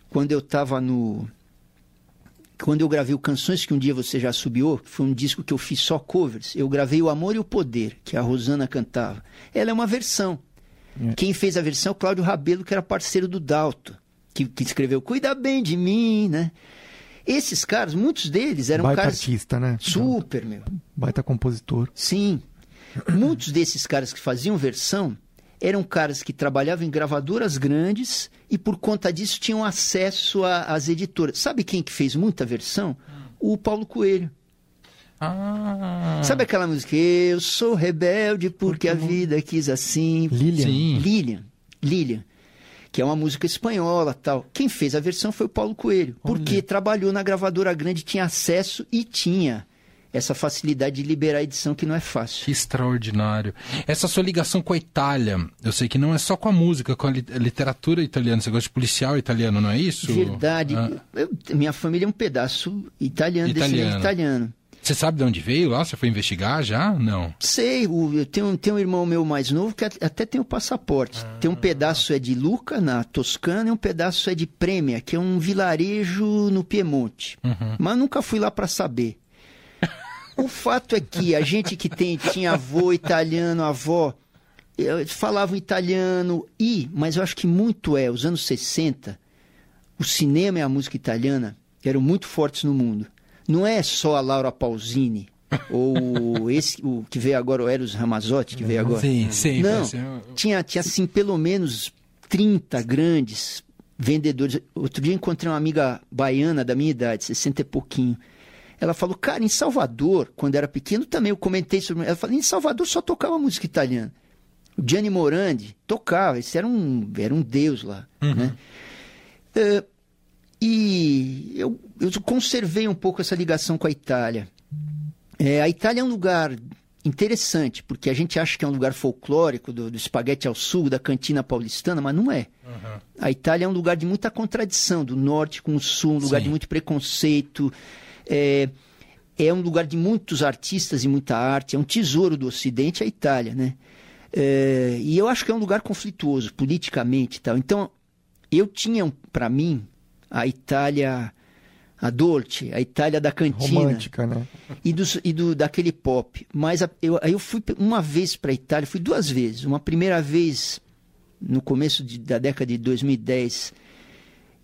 quando eu estava no quando eu gravei o Canções que um dia você já subiu, foi um disco que eu fiz só covers, eu gravei O Amor e o Poder, que a Rosana cantava. Ela é uma versão. É. Quem fez a versão é o Cláudio Rabelo, que era parceiro do Dalto, que, que escreveu Cuida Bem de Mim, né? Esses caras, muitos deles eram Baita caras. artista, né? Super, meu. Baita compositor. Sim. muitos desses caras que faziam versão eram caras que trabalhavam em gravadoras grandes e por conta disso tinham acesso às editoras. Sabe quem que fez muita versão? O Paulo Coelho. Ah. Sabe aquela música? Eu sou rebelde porque, porque a vida quis assim. Lilian. Sim. Lilian. Lilian. Que é uma música espanhola tal. Quem fez a versão foi o Paulo Coelho. Porque Olha. trabalhou na gravadora grande, tinha acesso e tinha essa facilidade de liberar a edição que não é fácil. Que extraordinário. Essa sua ligação com a Itália, eu sei que não é só com a música, com a literatura italiana. Você gosta de policial italiano, não é isso? Verdade. Ah. Eu, minha família é um pedaço italiano, italiano. descendente italiano. Você sabe de onde veio lá? Você foi investigar já? Não. Sei, eu tenho, tenho um irmão meu mais novo que até tem o passaporte. Ah. Tem um pedaço é de Luca, na Toscana, e um pedaço é de Prêmia, que é um vilarejo no Piemonte. Uhum. Mas nunca fui lá para saber. o fato é que a gente que tem, tinha avô italiano, avó, falavam italiano e, mas eu acho que muito é, os anos 60, o cinema e a música italiana eram muito fortes no mundo não é só a Laura Pausini ou esse o que veio agora o Eros Ramazotti que veio agora. Sim sim não tinha tinha assim pelo menos 30 grandes vendedores. Outro dia encontrei uma amiga baiana da minha idade 60 e pouquinho. Ela falou cara em Salvador quando era pequeno também eu comentei sobre ela falou em Salvador só tocava música italiana. O Gianni Morandi tocava esse era um era um deus lá uhum. né? Uh, e eu, eu conservei um pouco essa ligação com a Itália. É, a Itália é um lugar interessante, porque a gente acha que é um lugar folclórico, do, do espaguete ao sul, da cantina paulistana, mas não é. Uhum. A Itália é um lugar de muita contradição, do norte com o sul, um lugar Sim. de muito preconceito. É, é um lugar de muitos artistas e muita arte, é um tesouro do Ocidente, a Itália, né? É, e eu acho que é um lugar conflituoso, politicamente e tal. Então, eu tinha, para mim, a Itália a Dolce, a Itália da cantina. Romântica, né? E, do, e do, daquele pop. Mas a, eu, eu fui uma vez para a Itália, fui duas vezes. Uma primeira vez no começo de, da década de 2010.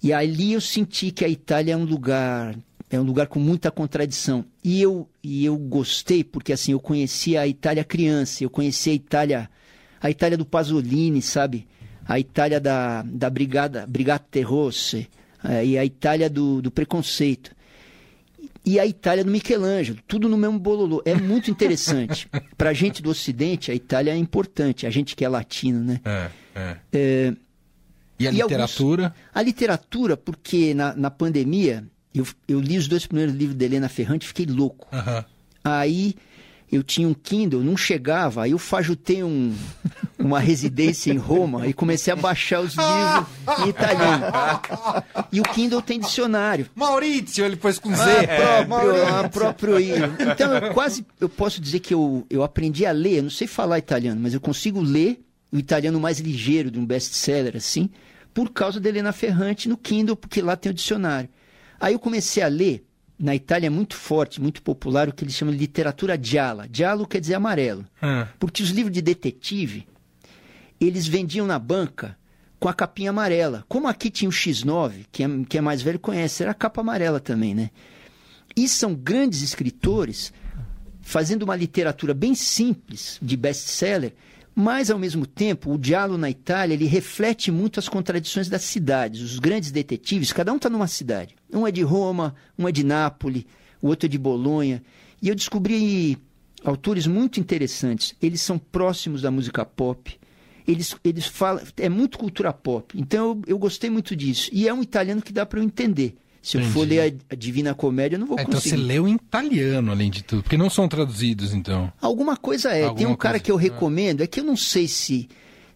E ali eu senti que a Itália é um lugar é um lugar com muita contradição. E eu, e eu gostei porque assim, eu conhecia a Itália criança, eu conhecia a Itália a Itália do Pasolini, sabe? A Itália da, da Brigada Brigate Rosse, é, e a Itália do, do preconceito. E a Itália do Michelangelo, tudo no mesmo bololô. É muito interessante. Para a gente do Ocidente, a Itália é importante, a gente que é latino, né? É, é. é e a e literatura? Alguns, a literatura, porque na, na pandemia, eu, eu li os dois primeiros livros de Helena Ferrante e fiquei louco. Uhum. Aí eu tinha um Kindle, não chegava, aí eu fajutei um, uma residência em Roma e comecei a baixar os livros em italiano. E o Kindle tem dicionário. Maurício, ele pôs com Z. Ah, é, próprio, ah, próprio Então, eu quase, eu posso dizer que eu, eu aprendi a ler, eu não sei falar italiano, mas eu consigo ler o italiano mais ligeiro de um best-seller, assim, por causa da Helena Ferrante no Kindle, porque lá tem o dicionário. Aí eu comecei a ler na Itália é muito forte, muito popular o que eles chamam de literatura gialla. Giallo quer dizer amarelo. Hum. Porque os livros de detetive, eles vendiam na banca com a capinha amarela. Como aqui tinha o X9, que é, que é mais velho conhece, era a capa amarela também, né? E são grandes escritores fazendo uma literatura bem simples, de best-seller, mas, ao mesmo tempo, o diálogo na Itália ele reflete muito as contradições das cidades. Os grandes detetives, cada um está numa cidade. Um é de Roma, um é de Nápoles, o outro é de Bolonha. E eu descobri autores muito interessantes. Eles são próximos da música pop. Eles, eles falam. É muito cultura pop. Então eu, eu gostei muito disso. E é um italiano que dá para eu entender. Se Entendi. eu for ler a, Divina Comédia, eu não vou é, conseguir. Então você leu em italiano, além de tudo, porque não são traduzidos, então. Alguma coisa é. Alguma tem um cara coisa... que eu recomendo, é que eu não sei se.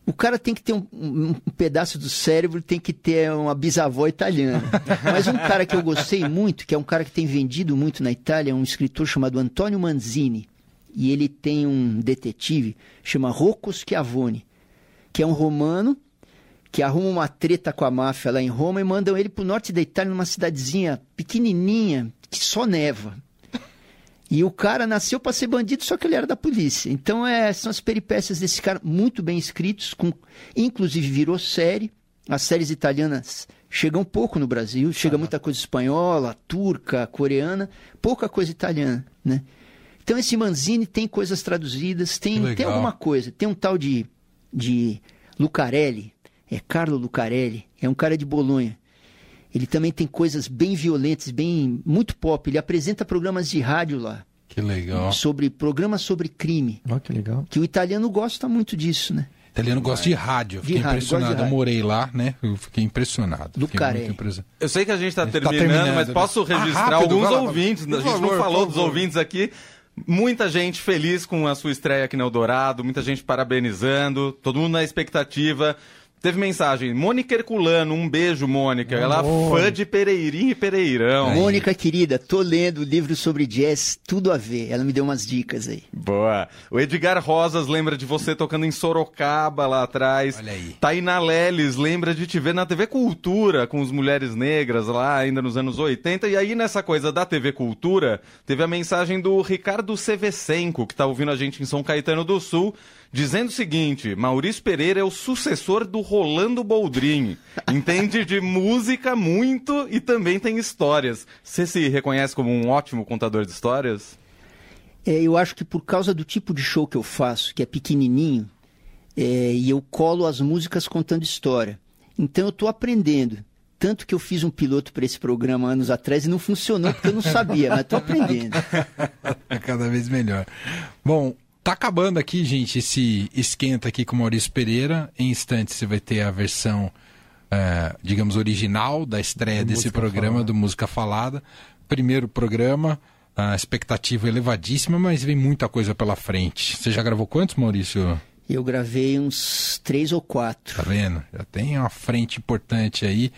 O cara tem que ter um, um, um pedaço do cérebro, tem que ter uma bisavó italiana. Mas um cara que eu gostei muito, que é um cara que tem vendido muito na Itália, é um escritor chamado Antonio Manzini. E ele tem um detetive, chama Rocco Schiavone, que é um romano que arrumam uma treta com a máfia lá em Roma e mandam ele para o norte da Itália, numa cidadezinha pequenininha, que só neva. E o cara nasceu para ser bandido, só que ele era da polícia. Então é, são as peripécias desse cara muito bem escritos, com, inclusive virou série. As séries italianas chegam pouco no Brasil, chega muita coisa espanhola, turca, coreana, pouca coisa italiana, né? Então esse Manzini tem coisas traduzidas, tem, tem alguma coisa. Tem um tal de de Lucarelli, é Carlo Lucarelli, é um cara de Bolonha. Ele também tem coisas bem violentas, bem muito pop. Ele apresenta programas de rádio lá. Que legal. Sobre programas sobre crime. Oh, que legal. Que o italiano gosta muito disso, né? O italiano gosta de rádio. De Fiquei rádio, impressionado. gosta de Eu rádio. morei lá, né? Eu fiquei impressionado. Do Fiquei Carelli. muito impressionado. Eu sei que a gente está gente tá terminando, terminando, mas né? posso Ah, registrar rápido, alguns lá, ouvintes. a gente não falou dos ouvintes aqui. Muita gente feliz com a sua estreia aqui no Eldorado, muita gente parabenizando, todo mundo na expectativa. Teve mensagem, Mônica Herculano, um beijo, Mônica. Ela é fã de Pereirinho e Pereirão. Mônica, querida, tô lendo livro sobre jazz, tudo a ver. Ela me deu umas dicas aí. Boa. O Edgar Rosas lembra de você tocando em Sorocaba lá atrás. Olha aí. Tainá Leles lembra de te ver na TV Cultura com as mulheres negras lá ainda nos anos 80. E aí nessa coisa da TV Cultura, teve a mensagem do Ricardo Sevesenco, que tá ouvindo a gente em São Caetano do Sul, dizendo o seguinte: Maurício Pereira é o sucessor do Rolando Boldrin. Entende de música muito e também tem histórias. Você se reconhece como um ótimo contador de histórias? É, eu acho que por causa do tipo de show que eu faço, que é pequenininho, é, e eu colo as músicas contando história. Então eu estou aprendendo. Tanto que eu fiz um piloto para esse programa anos atrás e não funcionou porque eu não sabia, mas estou aprendendo. É cada vez melhor. Bom, tá acabando aqui, gente, esse esquenta aqui com o Maurício Pereira. Em instantes você vai ter a versão, eh, digamos, original da estreia Do desse Música programa, Falada. do Música Falada. Primeiro programa, a expectativa elevadíssima, mas vem muita coisa pela frente. Você já gravou quantos, Maurício? Eu gravei uns três ou quatro. Tá vendo? Já tem uma frente importante aí.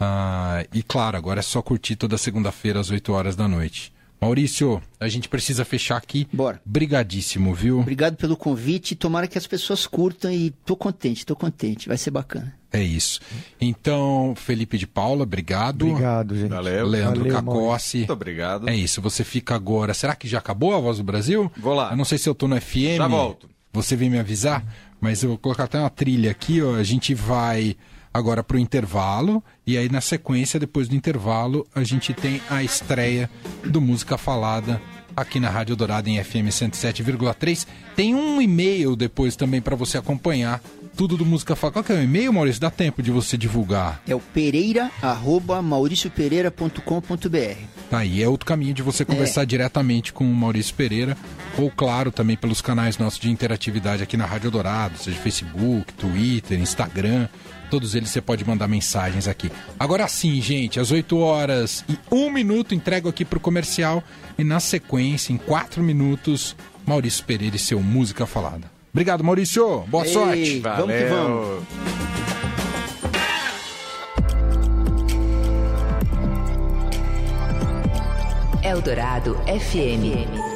Ah, e claro, agora é só curtir toda segunda-feira às 8 horas da noite. Maurício, a gente precisa fechar aqui. Bora. Brigadíssimo, viu? Obrigado pelo convite. Tomara que as pessoas curtam e tô contente, tô contente. Vai ser bacana. É isso. Então, Felipe de Paula, obrigado. Obrigado, gente. Valeu. Leandro Valeu, Cacossi. Muito obrigado. É isso, você fica agora. Será que já acabou a Voz do Brasil? Vou lá. Eu não sei se eu tô no FM. Já volto. Você vem me avisar, mas eu vou colocar até uma trilha aqui, ó. A gente vai agora pro intervalo e aí na sequência, depois do intervalo, a gente tem a estreia do Música Falada aqui na Rádio Dourada em FM 107,3. Tem um e-mail depois também para você acompanhar tudo do Música Falada. Qual que é o e-mail, Maurício? Dá tempo de você divulgar. É o pereira, arroba mauriciopereira.com.br. Tá aí, é outro caminho de você conversar diretamente com o Maurício Pereira, ou claro, também pelos canais nossos de interatividade aqui na Rádio Dourado, seja Facebook, Twitter, Instagram, todos eles você pode mandar mensagens aqui. Agora sim, gente, às 8 horas e 1 minuto entrego aqui pro comercial e na sequência, em 4 minutos, Maurício Pereira e seu Música Falada. Obrigado, Maurício. Boa Ei, sorte. Vamos que vamos. Eldorado FM.